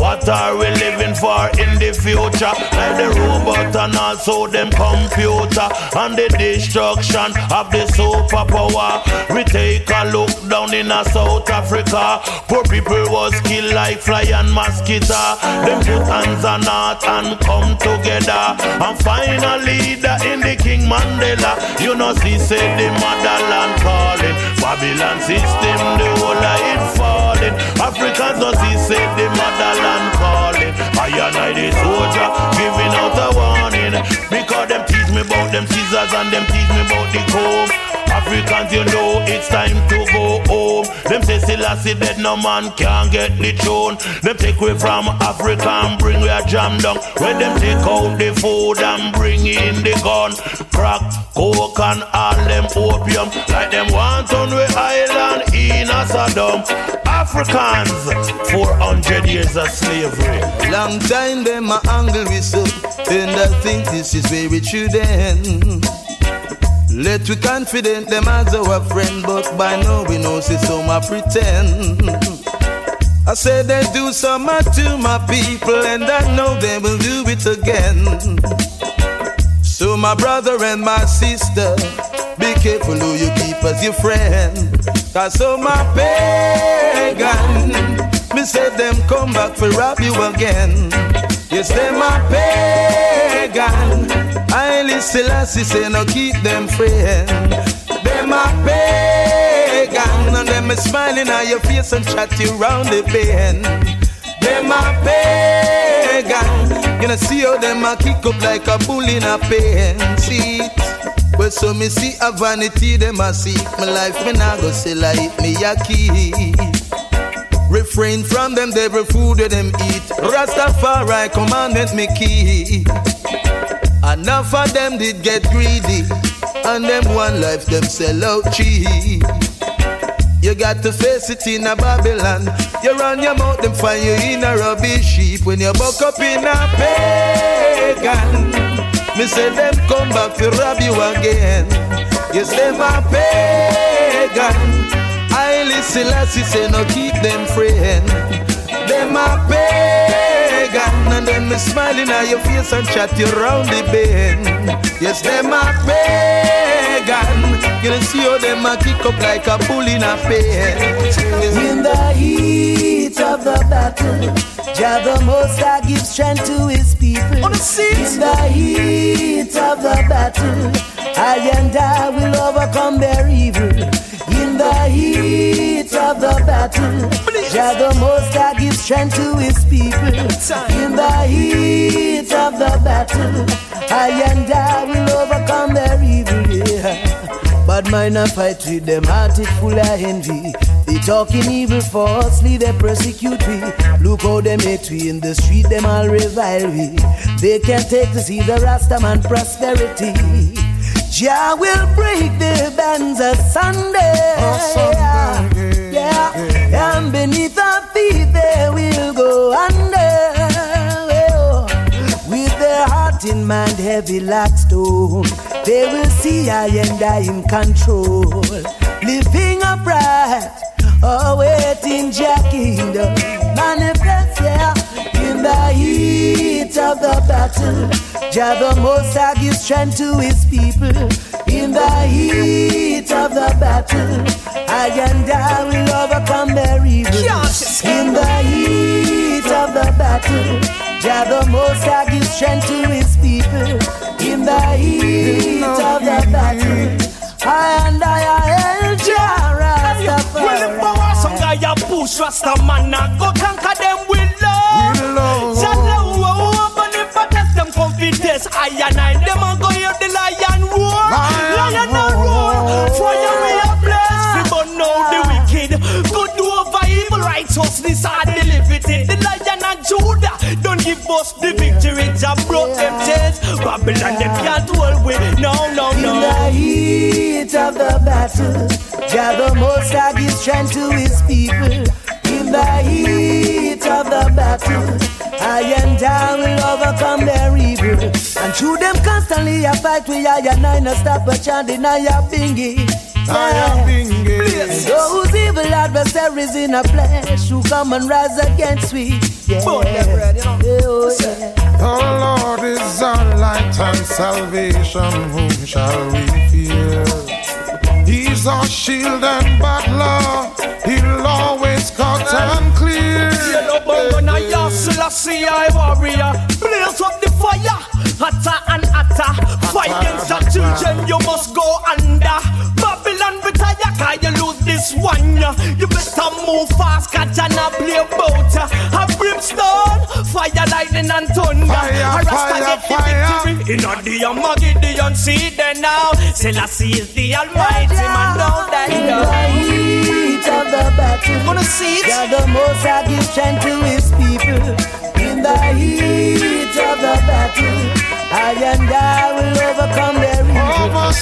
What are we living for in the future? Like the robot and also them computer and the destruction of the superpower. We take a look down in a South Africa. Poor people was killed like fly and mosquito. Them put hands on heart and come together and find a leader in the King Mandela. You know, see, say the motherland calling. Babylon system, the whole of it falling. Africans does he say the motherland calling. I and I the soldier giving out a warning. Because them teach me about them scissors and them teach me about the comb. Africans, you know it's time to go home. Them say Selassie dead, no man can get the throne. Them take away from Africa and bring we a jam down. When them take out the food and bring in the gun. Crack, coke and all them opium. Like them want on we island in a Saddam. Africans, 400 years of slavery. Long time them a angle we so And I think this is where it should end Let we confident them as our friend But by now we know see some a pretend. I said they do some to my people And I know they will do it again. So my brother and my sister Be careful who you keep as your friend. Cause so my pagan Me say them come back for rob you again Yes, them a pagan. I listen I say no keep them friend Them a pagan And them is smiling at your face and chat you round the bend. Them a pagan. You know see how them a kick up like a bull in a pen. Seat but so me see a vanity, them a seek my life, me nah go sell it, me a keep. Refrain from them devil food that them eat. Rastafari commandment me keep. Enough of them did get greedy, and them one life them sell out cheap. You got to face it in a Babylon. You run your mouth, them find you in a rubbish heap. When you buck up in a pagan. Me say them come back to rob you again. Yes, them a pagan. I listen, Lassie say no keep them friend. Them a pagan, and them is smiling at your face and chat you round the bend. Yes, them a pagan. You know see how them a kick up like a bull in a pen. In the heat of the battle, Jah the Most High gives strength to His people. In the heat of the battle, I and I will overcome their evil. In the heat of the battle, Jah the Most High gives strength to His people. In the heat of the battle, I and I will overcome their evil. Yeah. Bad mind a fight with them, heart it full of envy. They talking evil falsely, they persecute we. Look how they hate we in the street, them all revile we. They can't take to see the Rastaman prosperity. Jah will break the bands asunder. Yeah, and beneath our feet they will go under. Oh, With their heart in mind heavy like stone, they will see I and I in control. Living upright, awaiting Jah kingdom manifest, yeah in the heat of the battle, Jah the Most High gives strength to His people. In the heat of the battle, I and I will overcome their evil. In the heat of the battle, Jah the Most High gives strength to His people. In the heat of the battle, I and I are Jah Rastafari. When the power some guy a push Rastaman, I go conquer test. I and I them a go hear the lion roar. Lion a roar. Fire we a bless. We burn now the wicked. Good over evil, righteousness are the liberty. The lion and Judah don't give us the victory. Jah brought them chains. Babylon them can't hold we. No, no, no. In the heat of the battle, Jah the Most High gives strength to His people. In the heat of the battle, I and I will overcome their evil. And through them constantly I fight with I and I no stop but chanting Nyabinghi. And those evil adversaries in a flesh who come and rise against we. Yeah. Oh, yeah. The Lord is our light and salvation, whom shall we fear? He's our shield and butler, he'll always cut and clear. Yellow bongo na ya Selassie I warrior Blaze up the fire Hotter and hotter Fight against the children You must go under. Babylon retire Cause you lose this one. You better move fast Cause you not play boat A brimstone Fire lightning and thunder. Fire, A Rasta fire, get the fire. victory. In a the Armageddon See there now Selassie is the almighty man Don't die In the heat of the battle, Gonna see it? Jah the Most High gives strength to His people. In the heat of the battle, I and I will overcome their evil.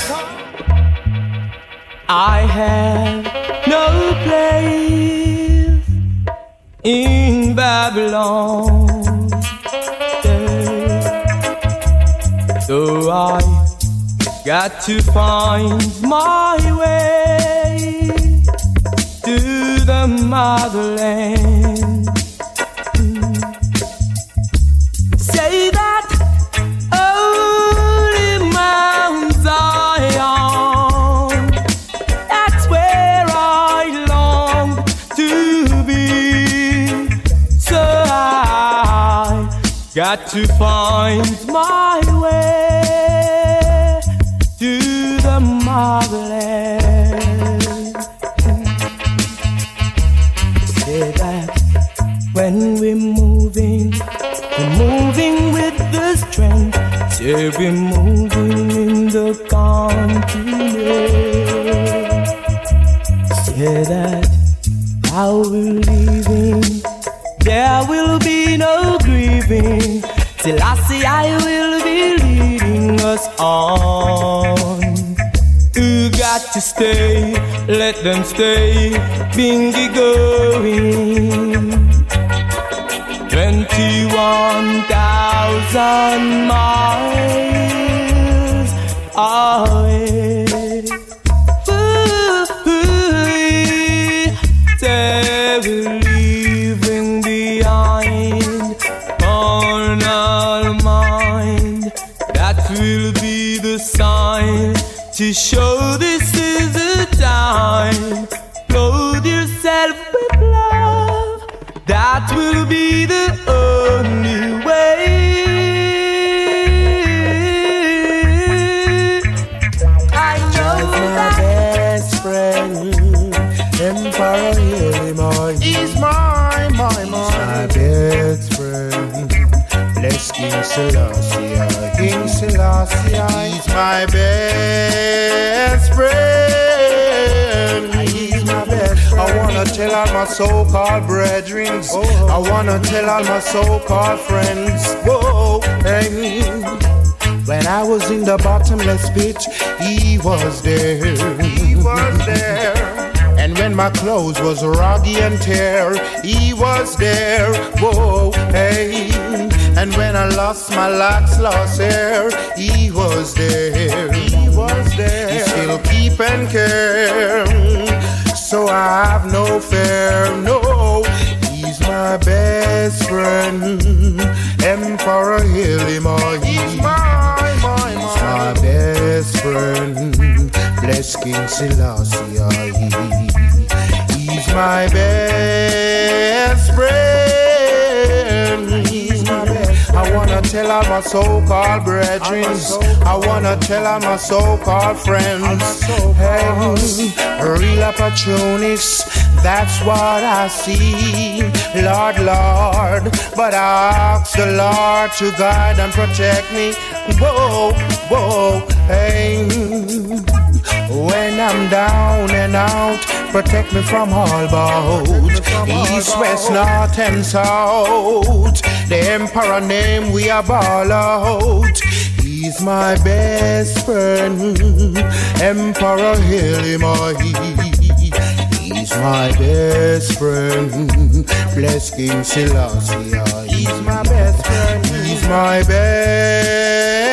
I have no place in Babylon. So I got to find my way to the motherland. Got to find my way to the motherland. Say that when we're moving, we're moving with the strength. Say we're moving in the continent. Say that while we're leaving, Till I will be leading us on. You got to stay, let them stay, bingy going. 21,000 miles away. My best friend. He's my best. I wanna tell all my so-called brethren. Oh. I wanna tell all my so-called friends. Whoa, hey. When I was in the bottomless pit, he was there. He was there. And when my clothes was roggy and tear, he was there. Whoa, hey. And when I lost my locks, lost hair, he was there. He was there. He still keep and care. So I have no fear, no. He's my best friend, Emperor Hilima. He's my, my, He's my best friend, bless King Selassie. He's my best friend. Wanna tell all my so-called brethren. I wanna tell all my so-called friends. Hey, real opportunists, that's what I see. Lord, Lord, but I ask the Lord to guide and protect me. Whoa, whoa, hey. When I'm down and out, protect me from all boats. East, west, north, and south. The emperor name we are ball out. He's my best friend. Emperor hail him He's my best friend. Bless King Selassie. He's my best friend. He's my best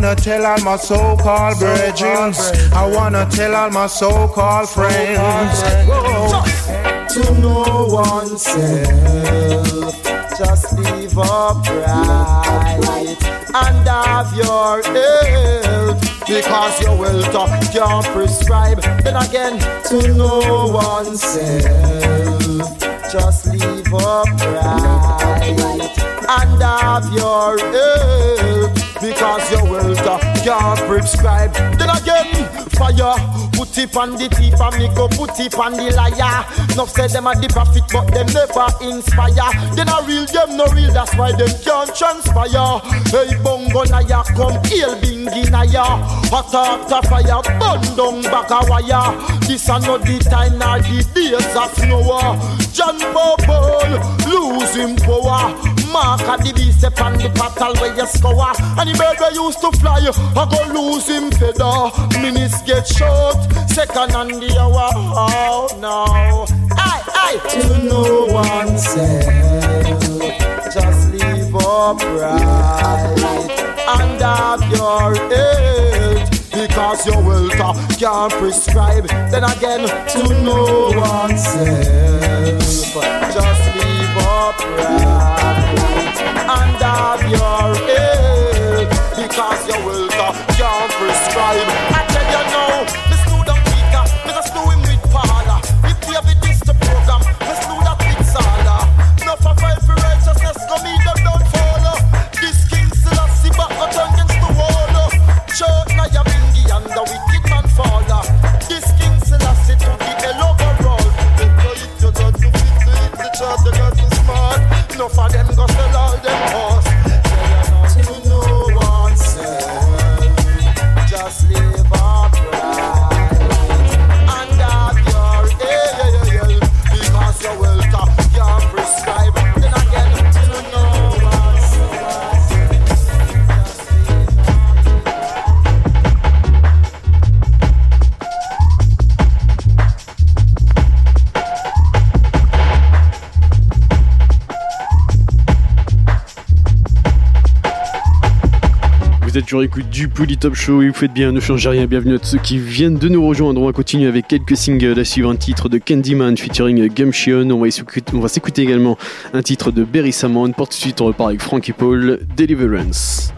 wanna tell all my so-called brethren. I wanna tell all my so-called friends. To know oneself, just live upright and have your health. Because your wealth can't prescribe. Then again, to know oneself, just live upright and have your health. Because your wealth can't prescribe. Then again, fire. Put it on the thief and me go put it on the liar. Enough said them are the prophet, but them never inspire. They not real, them no real, that's why them can't transpire. Hey, bongo naya, come hail bingi naya. Hot after fire, burn down back a wire. This are not the time, nor the days of Noah. John Bubble, losing power. Mark at the beast upon the battle where you score. And the bird where used to fly, I go lose him feather. Minutes get short, second on the hour. Oh no. Aye, aye. To know oneself, just live upright and have your health. Because your wealth can't prescribe. Then again, to know oneself, just upright and have your health. Because your will can't prescribe. Toujours à l'écoute du Polytop Show et vous faites bien, ne changez rien. Bienvenue à tous ceux qui viennent de nous rejoindre. On va continuer avec quelques singles. À suivre un titre de Candyman featuring Gumshion. On va s'écouter également un titre de Berry Samon. Pour tout de suite, on repart avec Frankie Paul, Deliverance.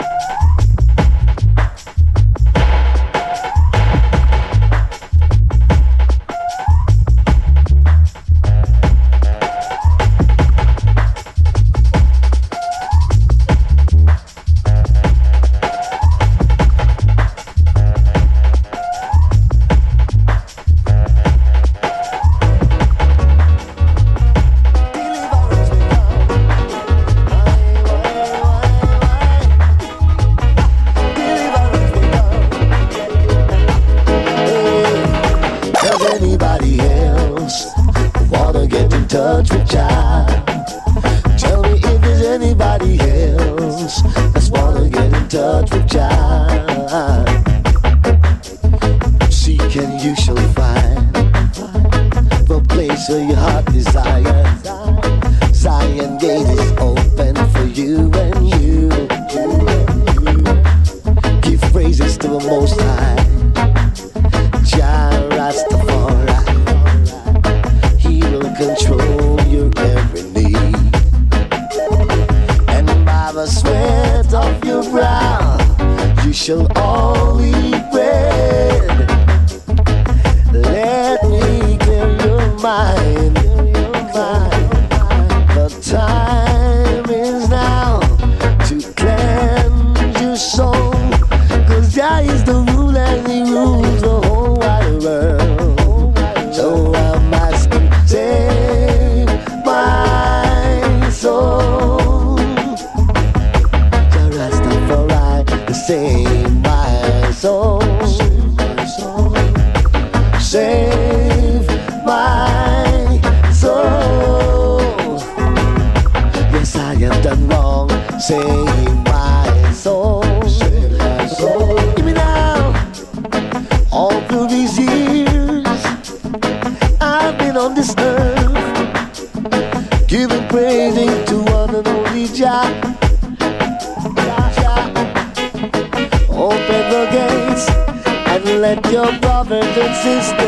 This is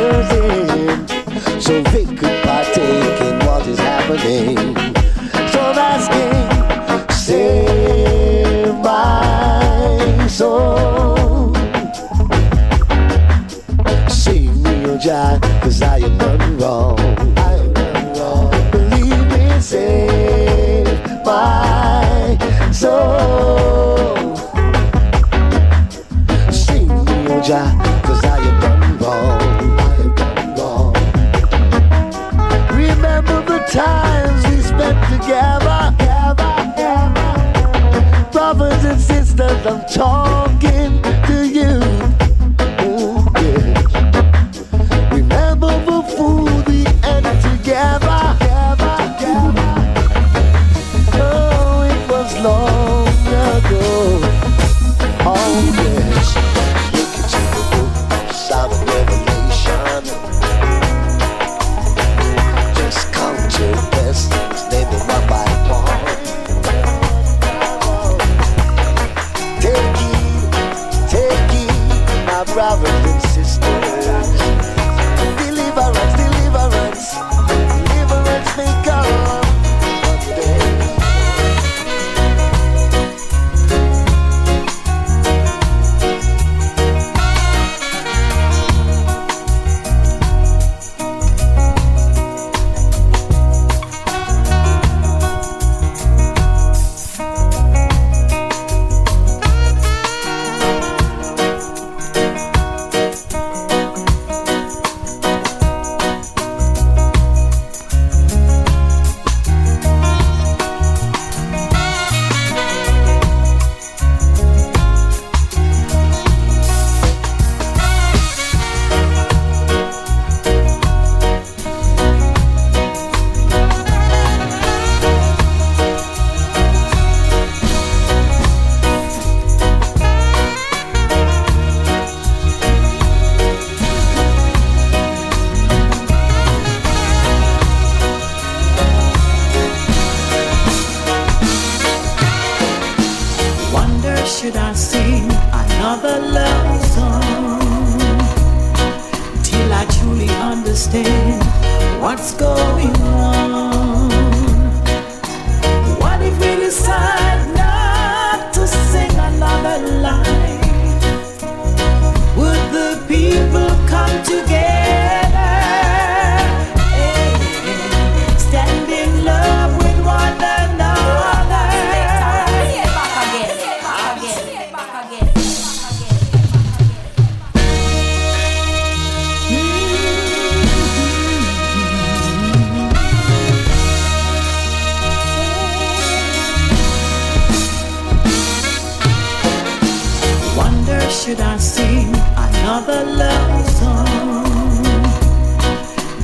should I sing another love song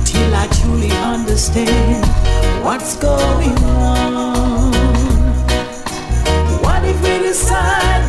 till I truly understand what's going on? What if we decide?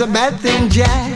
a bad thing, Jack.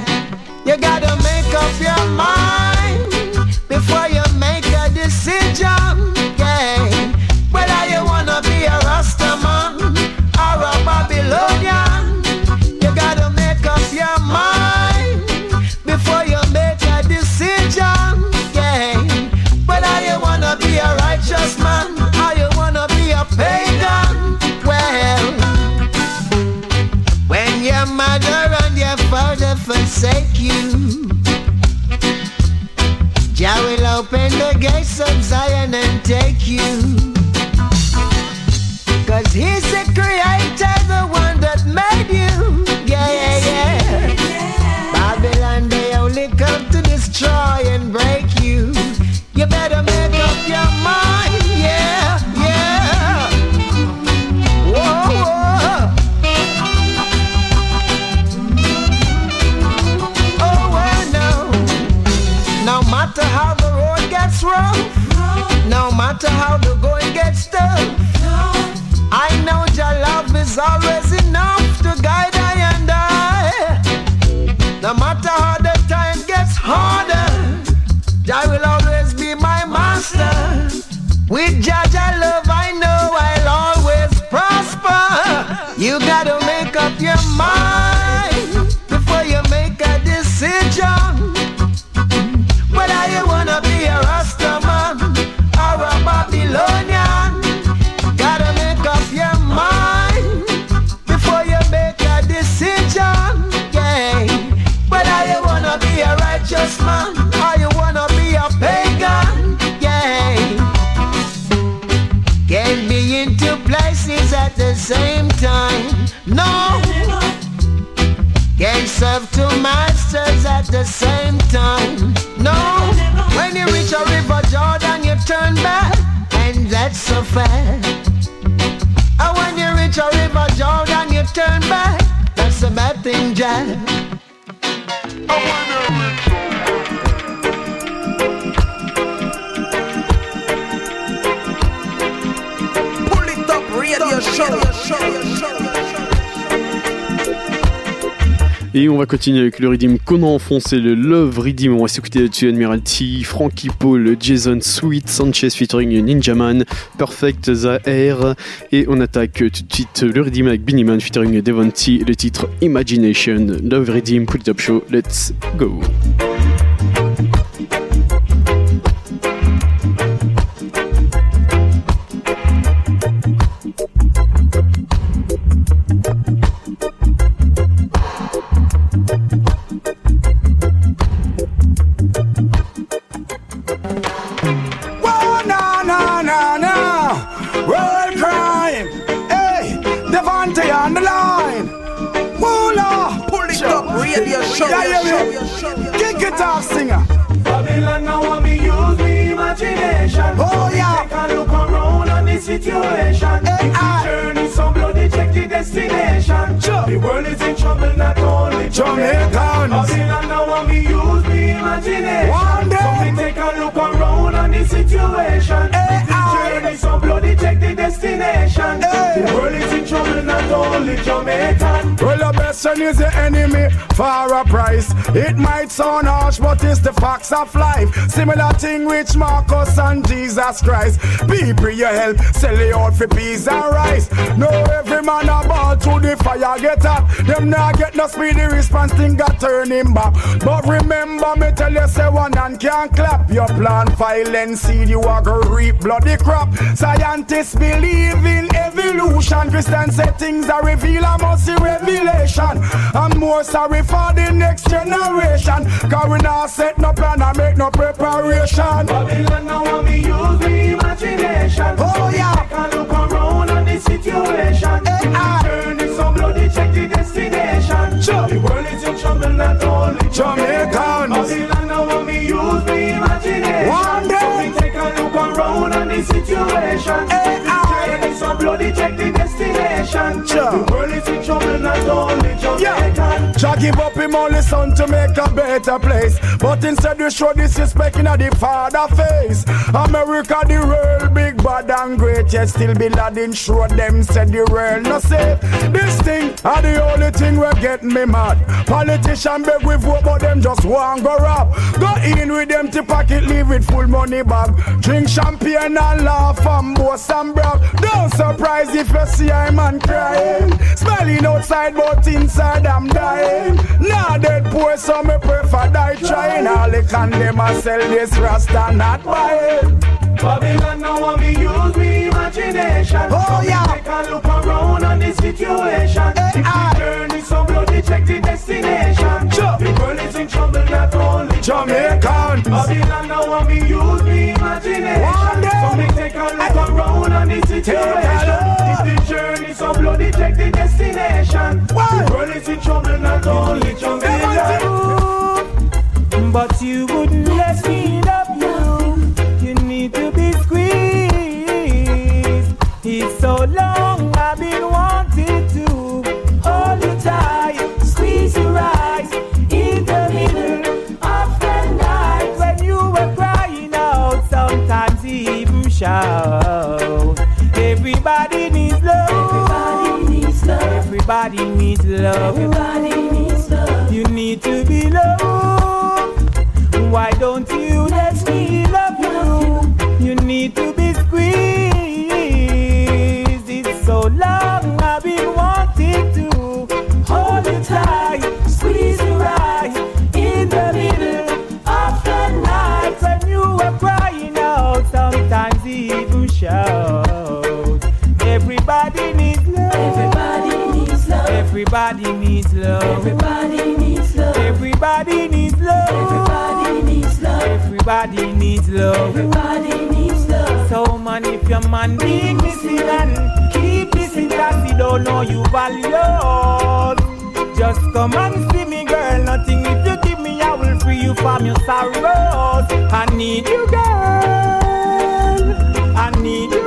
Continuer avec le Redeem qu'on a le Love Redeem. On va s'écouter là-dessus Admiralty, Frankie Paul, Jason Sweet, Sanchez featuring Ninjaman, Perfect Zaire. Et on attaque tout de suite le Redeem avec Binny Man featuring Devonty, le titre Imagination. Love Redeem, Pull It Up Show, let's go. Situation. If the journey so bloody, check the destination. The world is in trouble, not only Jamaicans. Babylon now want me use me imagination. One day. So me take a look around on the situation. The journey so bloody, check the destination. The world is in trouble, not only Jamaican. Well, the best friend is the enemy for a price. It might sound harsh, but it's the facts of life. Similar thing with Marcus and Jesus Christ. People you help, sell it out for peace and rice. No, every man a ball to the fire get up. Them not get no speedy response, thing got turn him back. But remember me tell you, say one hand can't clap. Your plan violent seed, you are gonna reap bloody crop. Scientists believe in evolution. Christians say things are revealed, I must see revelation. I'm more sorry for the next generation. Cause we not set no plan and make no preparation. Babylon now want me use me imagination. Oh, yeah. A look around the situation. Hey, ah. the so bloody, check the destination. Sure. The world is in trouble, not only Jamaicans. Babylon now want me use me imagination. One day. So me take a look around on the situation. Hey, If the ah. so bloody, check the destination. Sure. The world is in trouble, not only Yeah. Jah give up him only son to make a better place. But instead we show disrespect in the father face. America the world big bad and great. Yet still be ladding show them said the world no safe. This thing are the only thing we get me mad. Politician beg we vote but them just want go rob. Go in with them to pocket leave with full money bag. Drink champagne and laugh and boast and brag. Don't surprise if you see a man crying. Smiling outside but inside I'm dying time. Now dead poor, so me prefer die trying. All the condemn I sell this rasta not buy it. Babylon now want me use me imagination. Oh, So me yeah. Take a look around on the situation. Hey, if ah. the journey so bloody, check the destination. Sure. The world is in trouble, not only Jamaicans. Babylon now want me use me imagination. One day. So me take a look around on the situation. If the journey so bloody, check the destination. Why? The world is in trouble, not only Jamaican. But you wouldn't let me love Everybody needs love. Everybody needs love. You need to be loved. Why don't you let me love you? You need to Everybody needs love. Everybody needs love. So man, if your man be missing and keep missing that he don't know you value. Just come and see me, girl. Nothing if you give me, I will free you from your sorrows. I need you, girl. I need you.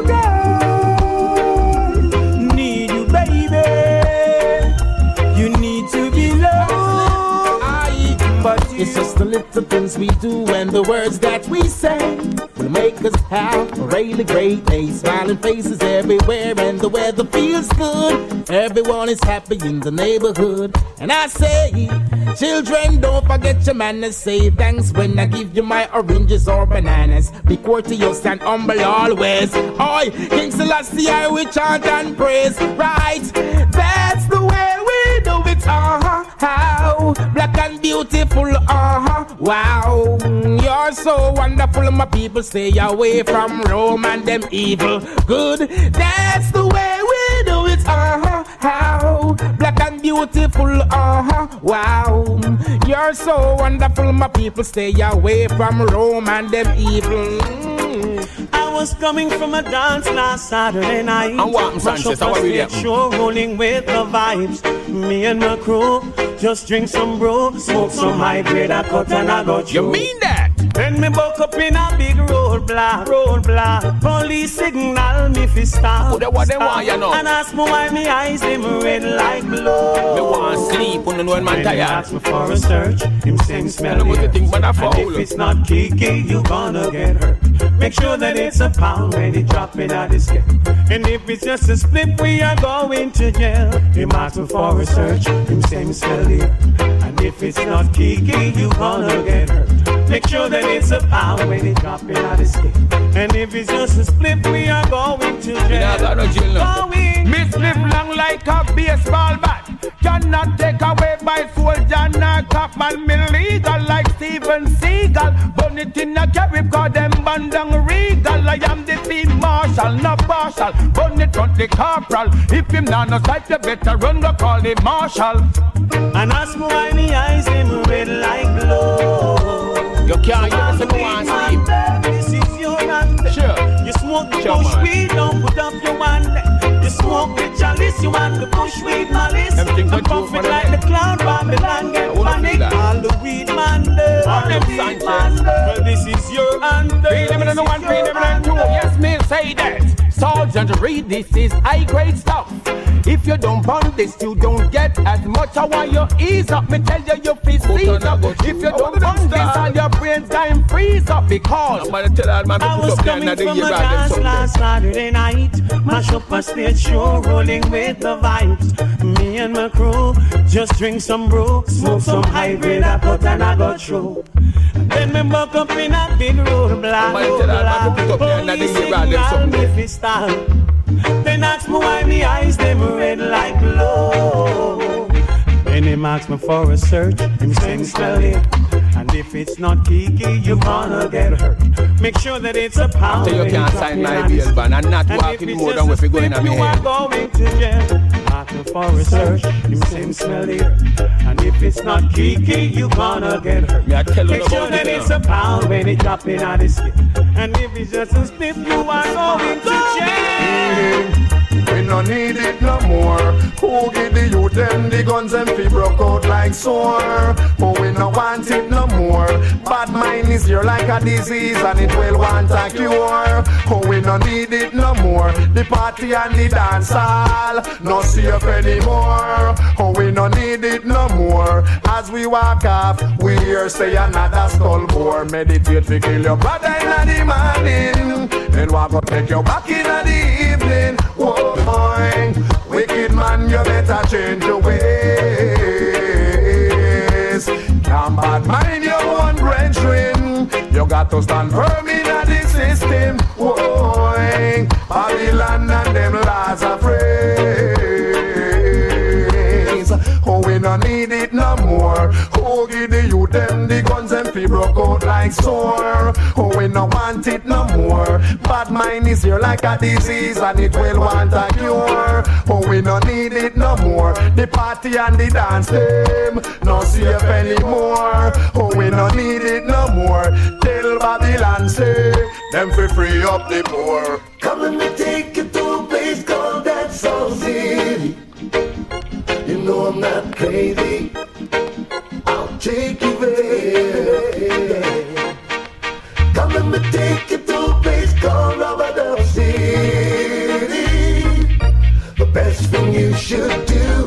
Just the little things we do and the words that we say will make us have a really great day. Smiling faces everywhere and the weather feels good. Everyone is happy in the neighborhood. And I say, children, don't forget your manners. Say thanks when I give you my oranges or bananas. Be courteous and humble always. Oi, King I will chant and praise. Right, that's the way we do it. Uh-huh. Black and beautiful. Uh-huh. Wow, you're so wonderful. My people stay away from Rome and them evil. Good, that's the way we do it. Uh-huh. How black and beautiful. Uh-huh. Wow, you're so wonderful. My people stay away from Rome and them evil. I was coming from a dance last Saturday night. And what, Sanchez? How are stage show, rolling with the vibes. Me and my crew just drink some brew, smoke some high grade, I cut and I got you. You mean that? Then me buck up in a big roadblock, roadblock. Police signal me fi stop. The what they want, you know? And ask me why me eyes them red like blood. Me want sleep, you know when man When tired. ask me for a search, him same smell Look what you think, man, I And foul. if it's not Kiki, you gonna get hurt. Make sure that it's a pound when it drop in at the scale. And if it's just a split, we are going to jail. Him ask me for a search, him same smell here. And if it's not Kiki, you gonna get hurt. Make sure that it's a pound when it drop in at the scale. And if it's just a split, we are going to jail. nah go no jail now. Going. Miss live long like a baseball bat. Cannot take away by soldier nor cop man. Me legal like Steven Seagal. Burn it in a carib cause them bandang regal. I am the field marshal, not partial. Burn it front the corporal. If him not no sight, you better run go call the marshal. And ask me why me eyes them red like blood. You can't hear me, so me want sleep. This is your hand. Sure. You smoke the Sure, bush man. weed, don't put up your hand. You smoke the chalice, you want the bush weed malice. Everything I'm good, puffing like the clown, Babylon get I wanna panic. All the weed man there. All them weed Sanchez. man. Well, this is your anthem. Three them and one, three them and two. Yes, me say that. Sergeant read this is high grade stuff. If you don't burn this, you don't get as much. I want you ease up. Me tell you, you feel seize up. If you don't burn this, all your brains time freeze up because. Somebody tell that man I was coming from a dance last Saturday night. Mash up a stage show, rolling with the vibes. Me and my crew just drink some brew, smoke some high grade, I cut and I got through. Then me buck up in a big roadblock. Somebody tell that man to put up there and they hear about them something. if it stop. Then ask me why me eyes them red like blood. Then him ask me for a search, him sing it. And if it's not Kiki, you gonna get hurt. Make sure that it's a pound. After you can't sign my bail ban and not and walk if it's anymore just than if you go in slip, on me you are going to jail. After for research, him same smell. And if it's not Kiki, you gonna get hurt. I tell you Make sure that it's a pound when it drop in on the skin. And if it's just a slip, you are going to jail. We no need it no more. Who give the youth them the guns and fi broke out like sore? But we no want it no more. Bad mind is here like a disease and it will want a cure. Oh, we no need it no more. The party and the dance hall no safe anymore. Oh, we no need it no more. As we walk off, we hear say another skull bore. Meditate to kill your brother in the morning. Then walk go take you back in the evening. Man, you better change your ways. Can't bad mind your own brethren. You got to stand firm in the system. Whoa, Babylon and them laws are praise. Oh, we no need it no more. Oh, give the youth them the guns and fi broke out like sore. Oh, we no want it no more. Bad mind is here like a disease and it will want a cure. Oh, we no need it no more. The party and the dance them no safe anymore. Oh, we no need it no more. Tell Babylon say them fi free up the poor. Come let me take you to a place called that Soul City. You know I'm not crazy take you there. Come and me take you to a place called Rubber City. The best thing you should do.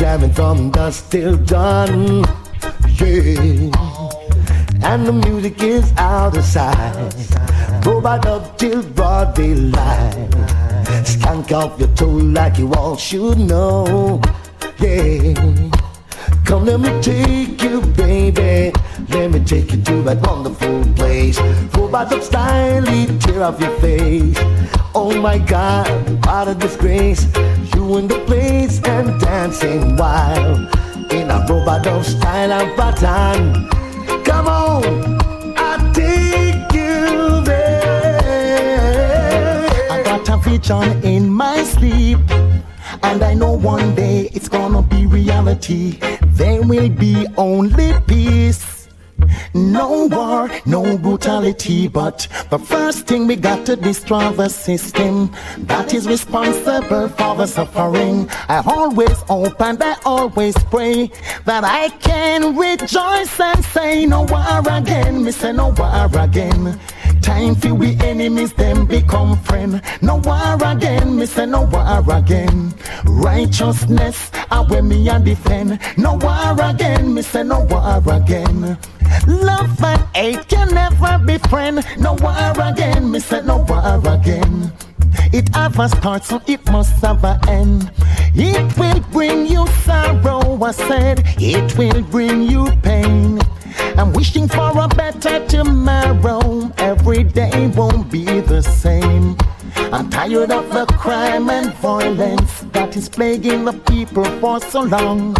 Jamming from dusk till dawn. Yeah. And the music is out of sight. Right up till broad daylight. Skank off your toe like you all should know. Yeah. Come, let me take you, baby. Let me take you to that wonderful place. Right up styly, tear off your face. Oh my God, what a disgrace. You in the place and dancing wild. In a robot of style and pattern. Come on, I'll take you there. I got a vision in my sleep. And I know one day it's gonna be reality. There will be only peace. No war, no brutality, but the first thing we got to destroy the system that is responsible for the suffering. I always hope and I always pray that I can rejoice and say no war again. Me say no war again. Time for we enemies, them become friend. No war again, me say no war again. Righteousness, I when me a defend. No war again, me say no war again. Love and hate can never be friend. No war again, me say no war again. It have a start, so it must have an end. It will bring you sorrow, I said. It will bring you pain. I'm wishing for a better tomorrow. Every day won't be the same. I'm tired of the crime and violence that is plaguing the people for so long.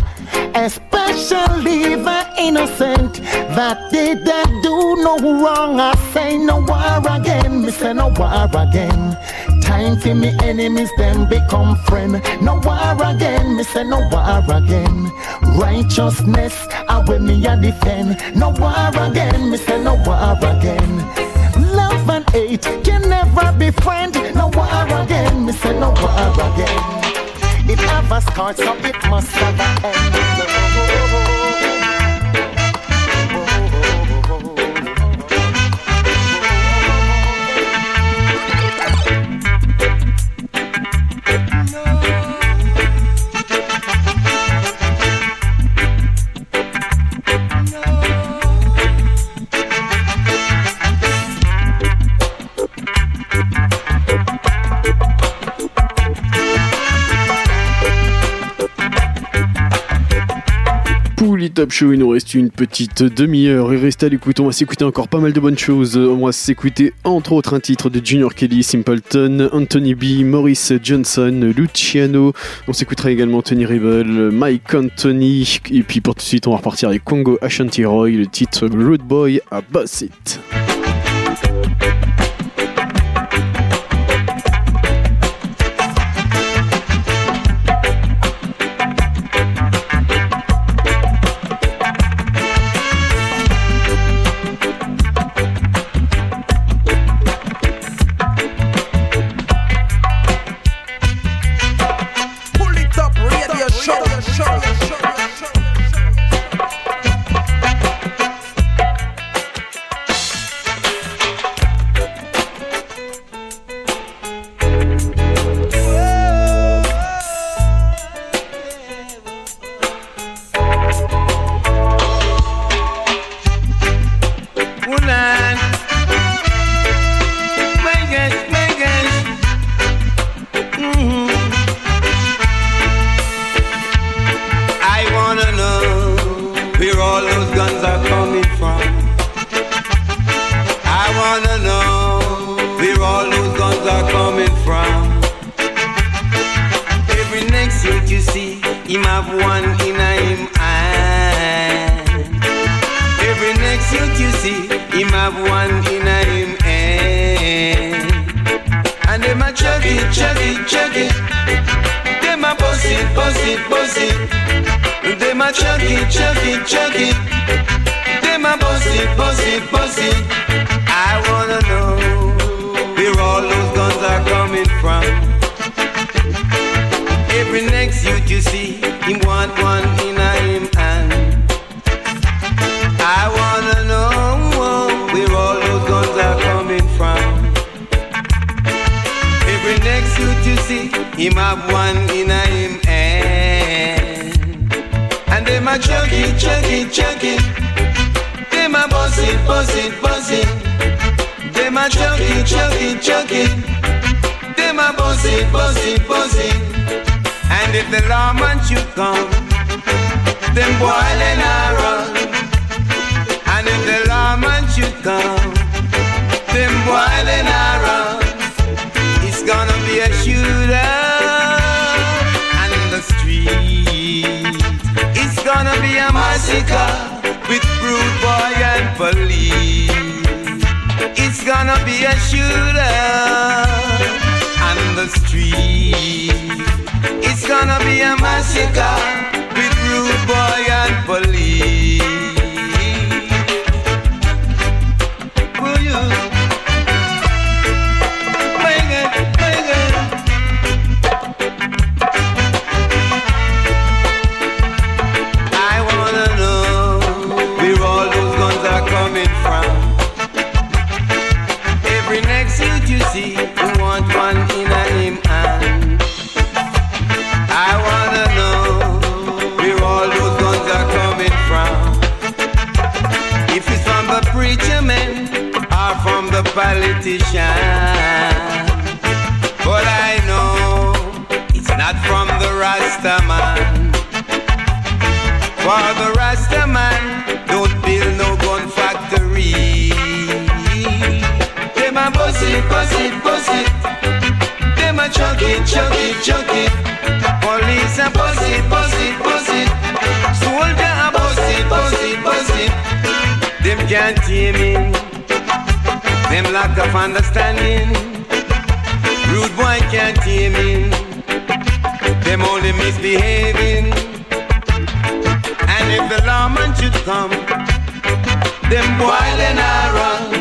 Especially the innocent that didn't do no wrong. I say no war again, me say no war again. Time for me enemies, them become friend. No war again, me say no war again. Righteousness, I will me a defend. No war again, me say no war again. Hate can never be friend. No war again, me say no war again. It ever starts, so it must have an end. Top show, il nous reste une petite demi-heure et restez à l'écoute. On va s'écouter encore pas mal de bonnes choses. On va s'écouter entre autres un titre de Junior Kelly, Simpleton, Anthony B, Maurice Johnson, Luciano. On s'écoutera également Tony Rebel, Mike Anthony. Et puis pour tout de suite, on va repartir avec Congo Ashanti Roy, le titre Road Boy à Boss shooter on the street. It's gonna be a massacre. Chunky, chunky. Police a bust it, bust it, bust it. Soldier a bust it, bust it, bust it. Them can't tame him. Them lack of understanding. Rude boy can't tame him. Them only misbehaving. And if the lawman should come, them boy then I run.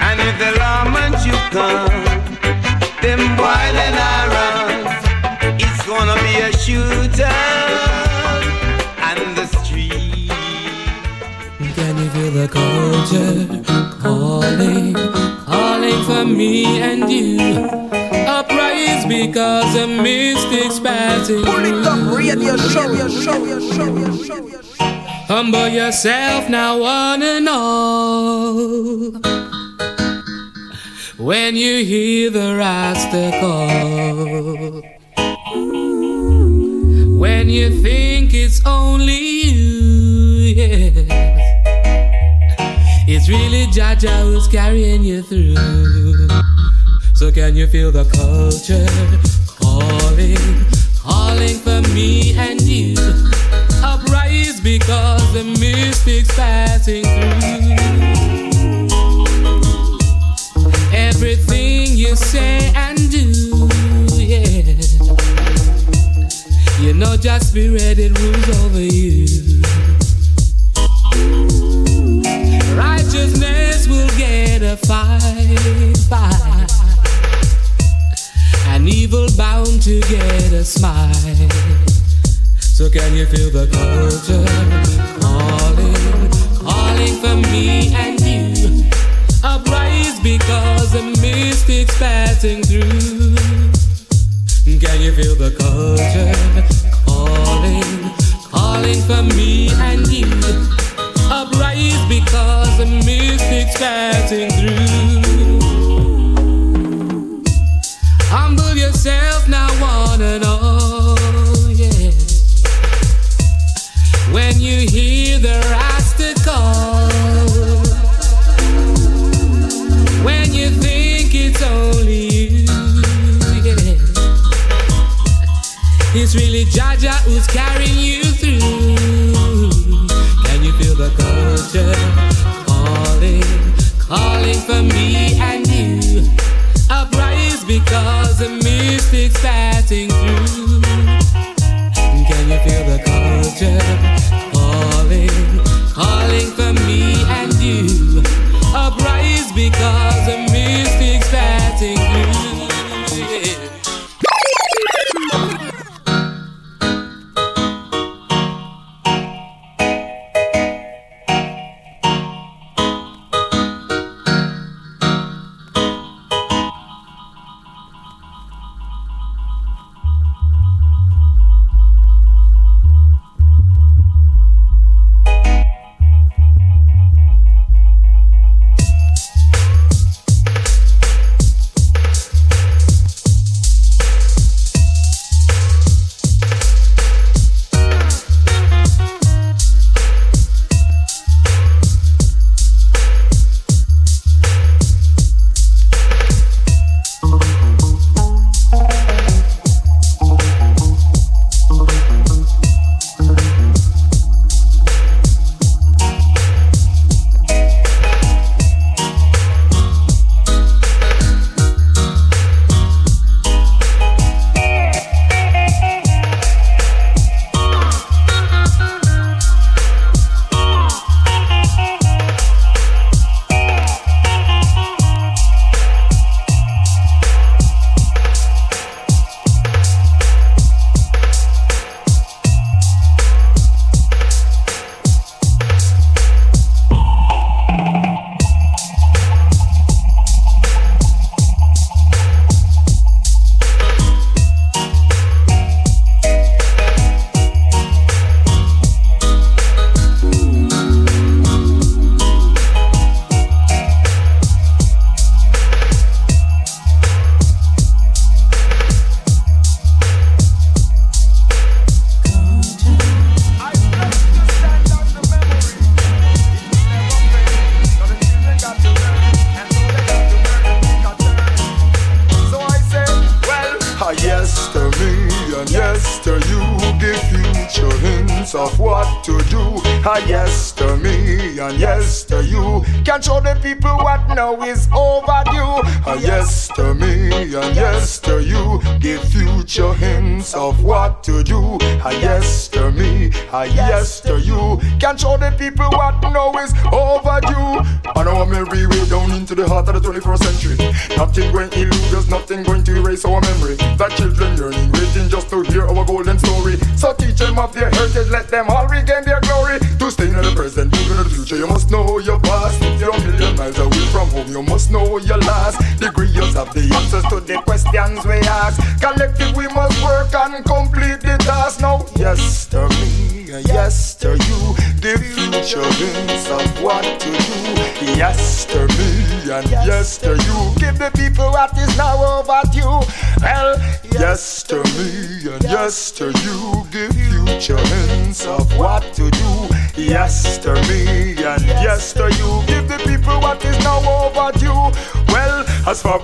And if the lawman should come. town and the street. Can you feel the culture calling, calling for me and you? Uprise because a mystic's passing. Pull it up, radio show, radio show, radio show, radio show. Humble yourself now, one and all. When you hear the Rasta call. It's really Jah Jah who's carrying you through. So can you feel the culture calling, calling for me and you? Uprise because the mystic's passing through. Everything you say and do, yeah. You know, just be ready, rules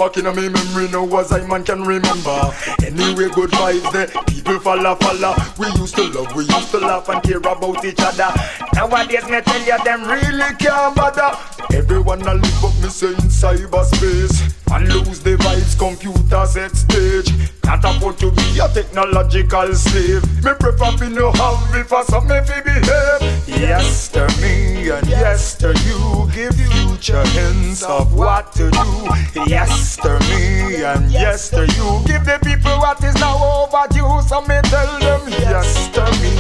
back in my memory now as I man can remember. Anyway, good vibes there, people follow, follow. We used to love, we used to laugh and care about each other. Nowadays, me tell you, them really can't bother. Everyone a live up, me say in cyberspace. And lose the vibes, computer set stage. Can't afford to be a technological slave. Me prefer to know how if for some me fi behave. Yes to me and yes to you. Give future hints of what to do. Yes to me and yes to you. Give the people what is now overdue. So me tell them yes to me,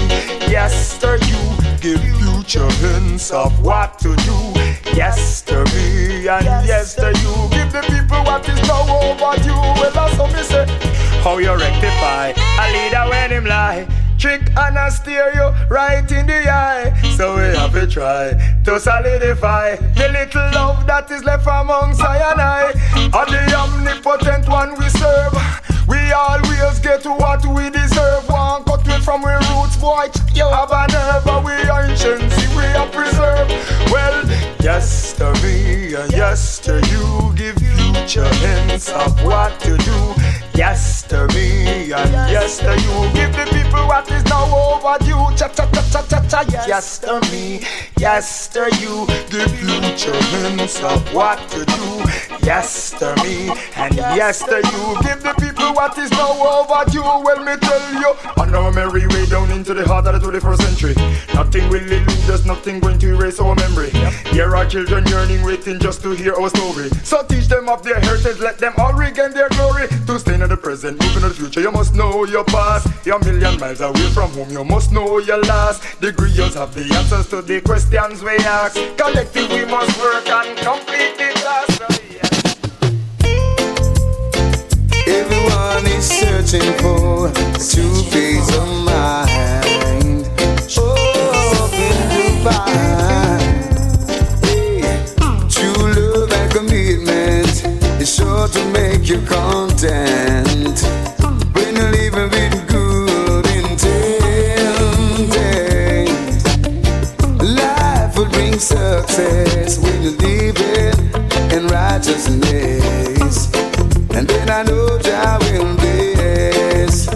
yes to you. Give future hints of what to do. Yes to me and yes to you. Give the people what is now overdue. Well, that's what me say. How you rectify a leader when him lie? Trick and a steer you right in the eye. So we have to try to solidify the little love that is left among I and the omnipotent one we serve. We always get what we deserve. One cut it from we roots, boy. You have a nerve, we ancient, preserved. Well, yes to me and yes to you. Give future hints of what to do. Yes to me and yes to you. Give the people what is now overdue. Cha cha cha cha cha cha. Yes to me, yes to you. The future hints of what to do. Yes to me and yes to you. Give the people what is now overdue. Well, me tell you, on our merry way down into the heart of the 21st century. Nothing will elude us, nothing going to erase our memory. Here are children yearning, waiting just to hear our story. So teach them of their heritage, let them all regain their glory. To stay in the present, moving to the future, you must know your past. You're a million miles away from home, you must know your last. Degrees have the answers to the questions we ask. Collective, we must work and complete the task. Everyone is searching for two peace of mind. Open to find. True love and commitment is sure to make you content. success when you live living in righteousness. And then I know Jah will bless.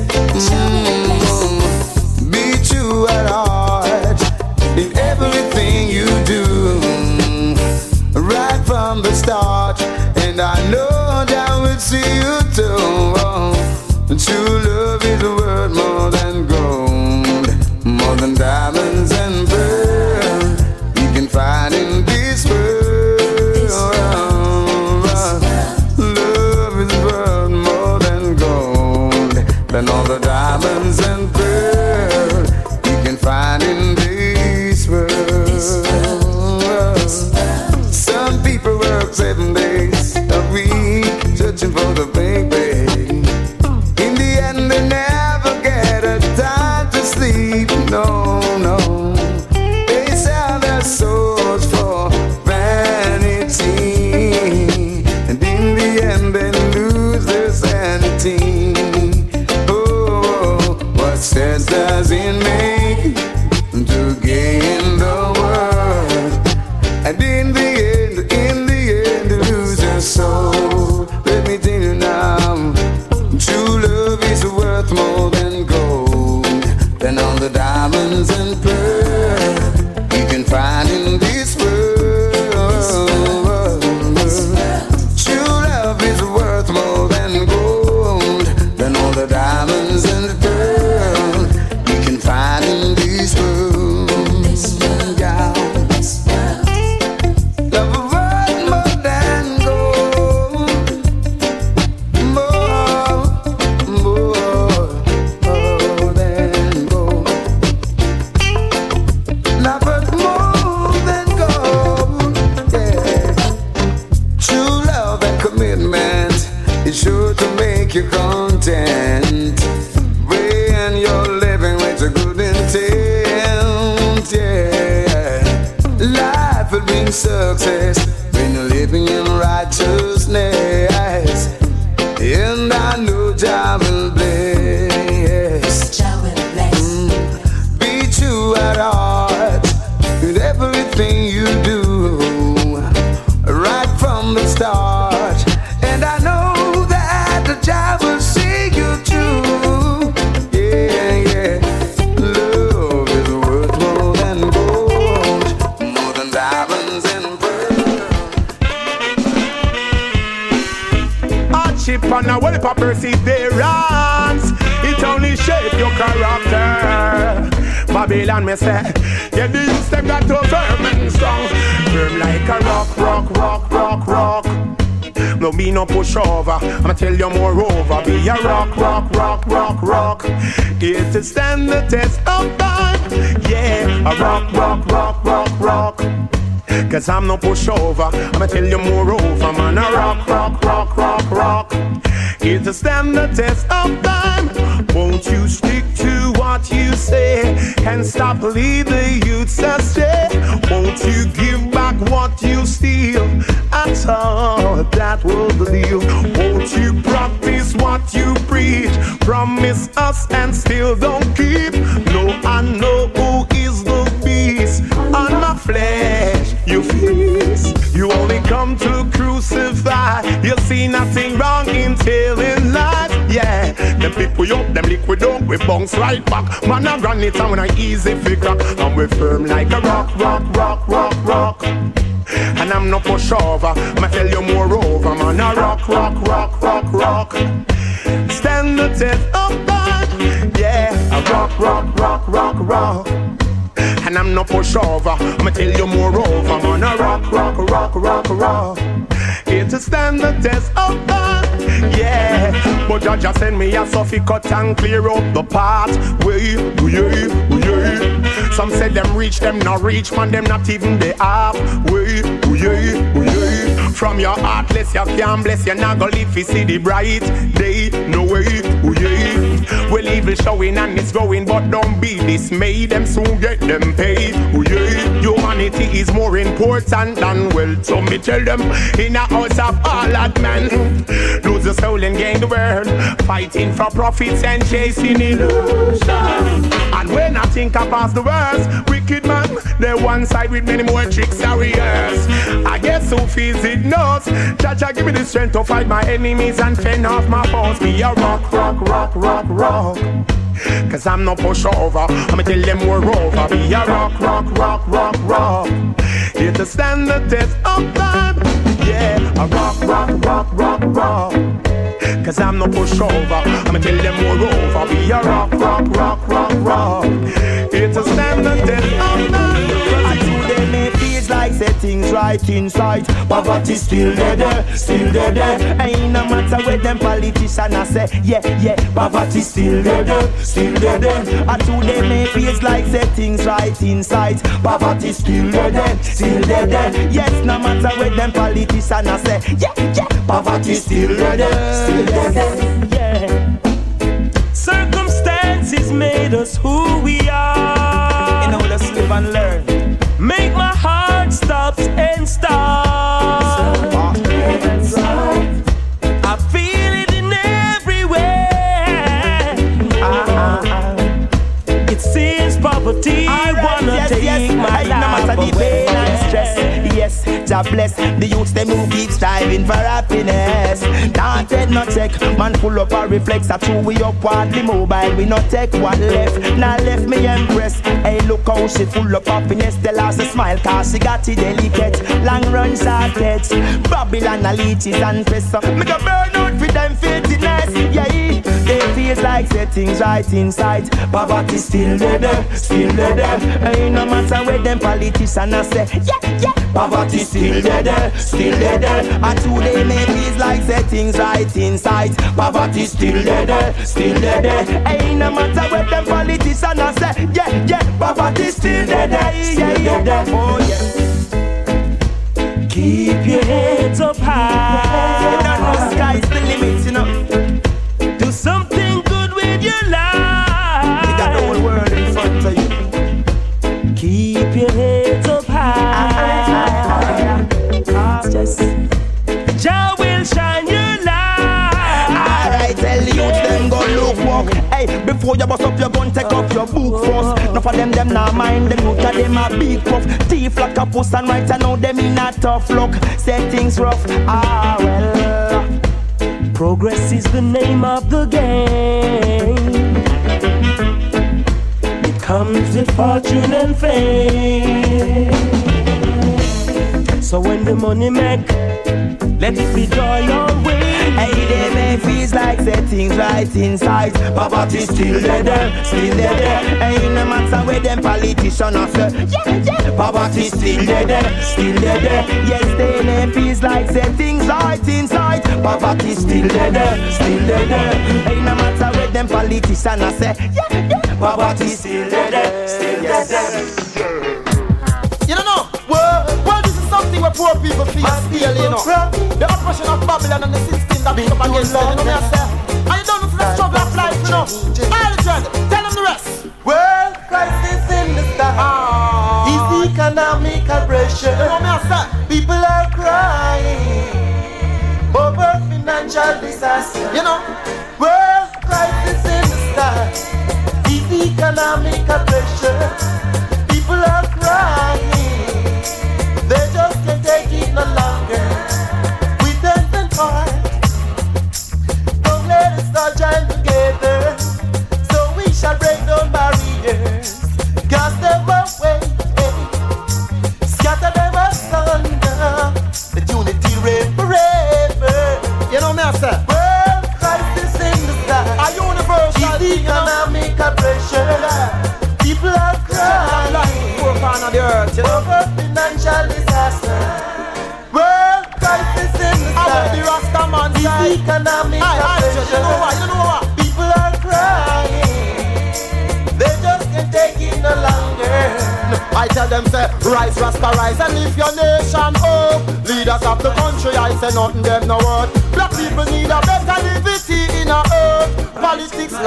Mm-hmm. Be true at heart in everything you do, right from the start. And I know Jah will see you. I'ma tell you moreover. Be a rock, rock, rock, rock, rock. Here to stand the test of time. Yeah, a rock, rock, rock, rock, rock. Cause I'm no pushover. I'ma tell you moreover. Man, a rock, rock, rock, rock, rock. Here to stand the test of time. Won't you stick to what you say and stop lead the youths astray? Won't you give back what you steal? At all that will believe. Won't you practice what you preach? Promise us and still don't keep. No, I know who is the beast on my flesh. You feast. You only come to crucify. You'll see nothing wrong in telling lies. Yeah, them we up, them liquid up, we bounce right back. Man, I run it and when I easy figure, and we firm like a rock, rock, rock, rock. I'm no pushover, I'ma tell you moreover, man, a rock, rock, rock, rock, rock. Stand the test of time, yeah, a rock, rock, rock, rock, rock. And I'm no pushover, I'ma tell you moreover, man, a rock, rock, rock, rock, rock. Here to stand the test of time, yeah. But Jah just send me a Sophie cut and clear up the path. Way, way, way. Some said them reach, them not reach, man, them not even the half. Way, way, way. From your heartless, you can't bless, you not gonna live to see the bright day. No way, way. Well, evil showing and it's growing, but don't be dismayed. Them soon get them paid. Yeah. Humanity is more important than wealth. So me tell them in a house of all that man. Lose the soul and gain the world. Fighting for profits and chasing illusion. And when I think I pass the worst, wicked man, they're one side with many more tricks warriors. I guess feels it knows. Jah Jah, give me the strength to fight my enemies and fend off my foes. Be a rock, rock, rock, rock, rock. Cause I'm no pushover. I'ma tell them we're over. Be a rock, rock, rock, rock, rock. Here to stand the test of time. Yeah, a rock, rock, rock, rock, rock. Cause I'm no pushover. I'ma tell them moreover. Be a rock, rock, rock, rock, rock. It's a stand and tell them they may say things right inside. Poverty still there, still there, there. Ain't no matter where them politicians I say, yeah, yeah. Poverty still there, still there, there. And today may feels like say things right inside. Poverty still there, still there. Yes, no matter where them politicians I say, yeah, yeah. Poverty still there, still there. Yeah. Circumstances made us who we are. You know, let's live and learn. And God bless the youths them who keep striving for happiness. Don't take no check, man full up a reflex. I true we upward the mobile, we not take what left. Now left me impressed. Hey, look how she full of happiness. Us a smile, cause she got it delicate. Long run shortcuts, Babylon a leeches and press up. Make a burn out for them filthiness. Yeah, they feels like say things right inside. Poverty still there, still there. Ain't no matter where them politicians say, yeah, yeah. Poverty still there, eh, there, still there, eh. there. And today may feels like say things right inside. Poverty still there, eh, there, still there, there. Ain't no matter where them politicians I say, yeah, yeah. Poverty still there, there, yeah, yeah, there. Oh yeah. Keep your heads up high. Before you bust up your gun, take off your book first. Enough of them, them not mind them youth, 'cause them a big puff. Thief like a puss and right, I know them in a tough luck. Say things rough, ah well. Progress is the name of the game. It comes with fortune and fame. So when the money make, let it be joy way. Hey, they may feels like say things right inside. Poverty still there, still there. Ain't no matter where them politicians are say, yeah, yeah. Poverty still there, still there. Yes, they may feels like say things right inside. Poverty still there, still there. Ain't no matter where them politicians are say, yeah, yeah. Poverty still there, still there, something where poor people feel still, you know. The oppression of Babylon and the system that come against them, you know me I say? And you don't know the struggle of life, you know. All the dread, tell them the rest. Well, crisis in the sky. Ah. Is economical pressure. You know me I say? People are crying over financial disaster. You know? Well, crisis in the sky. Is economical pressure. People are crying.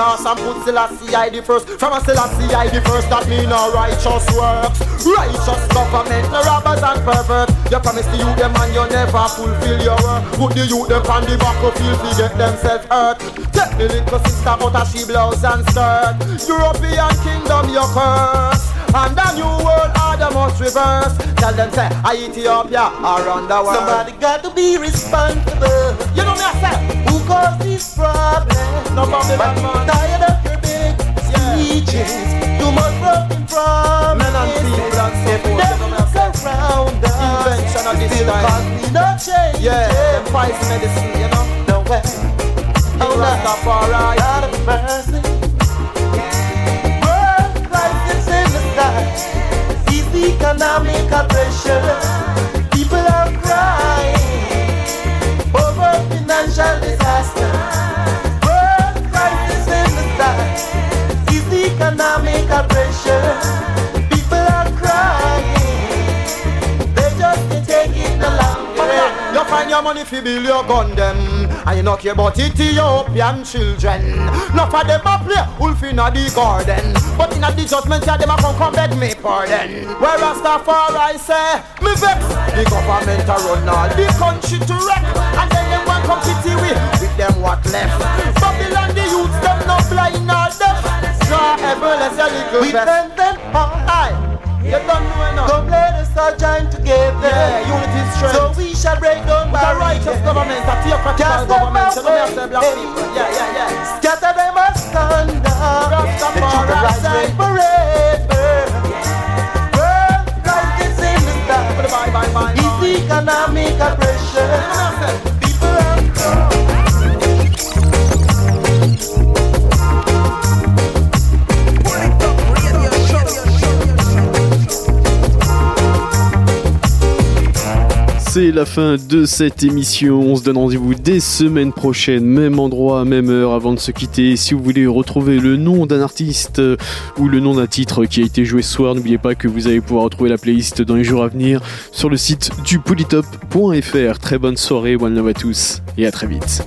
Lost and put Selassie I the first. From a Selassie I the first, that mean a righteous works. Righteous government, no robbers and perverts. You promise to youth them and you never fulfill your work. Put the youth them on the battlefield to get themselves hurt. Take the little sister out of she blouse and skirt. European kingdom you curse. And the new world order must reverse. Tell them say, I Ethiopia around the world. Somebody got to be responsible. Who caused this problem? no Babylon man. Tired of your big speeches. Too much broken promises. Men and people and so forth, know look around us, Invention of this time. cause we no change. Yeah, them poison medicine, you know. No way. Oh, Rastafari. God of mercy. World crisis in the sky. Economic pressure. Your money fi build your gun them And you no care about Ethiopian children. No for them a play wolf inna the garden. But inna the judgment yeah them a come come beg me pardon. Where Rastafari say me vex. The government a run all the country to wreck. And then them want come pity we with them what left. Babylon the youths them no blind or deaf. Draw ever less your little We best send them all. Aye, you don't know enough. Come let us all join together. Yeah, shall break down barriers. righteous government, a theocratical government, you know me eh? to black people. Yeah, yeah, yeah. Scatter them. Eh? Rastafari The truth will rise say. forever. World crisis in the sky. Bye, bye, bye, Is economic pressure. C'est la fin de cette émission. On se donne rendez-vous dès semaine prochaine, même endroit, même heure avant de se quitter. Si vous voulez retrouver le nom d'un artiste euh, ou le nom d'un titre qui a été joué ce soir, n'oubliez pas que vous allez pouvoir retrouver la playlist dans les jours à venir sur le site du polytop.fr. Très bonne soirée, one love à tous et à très vite.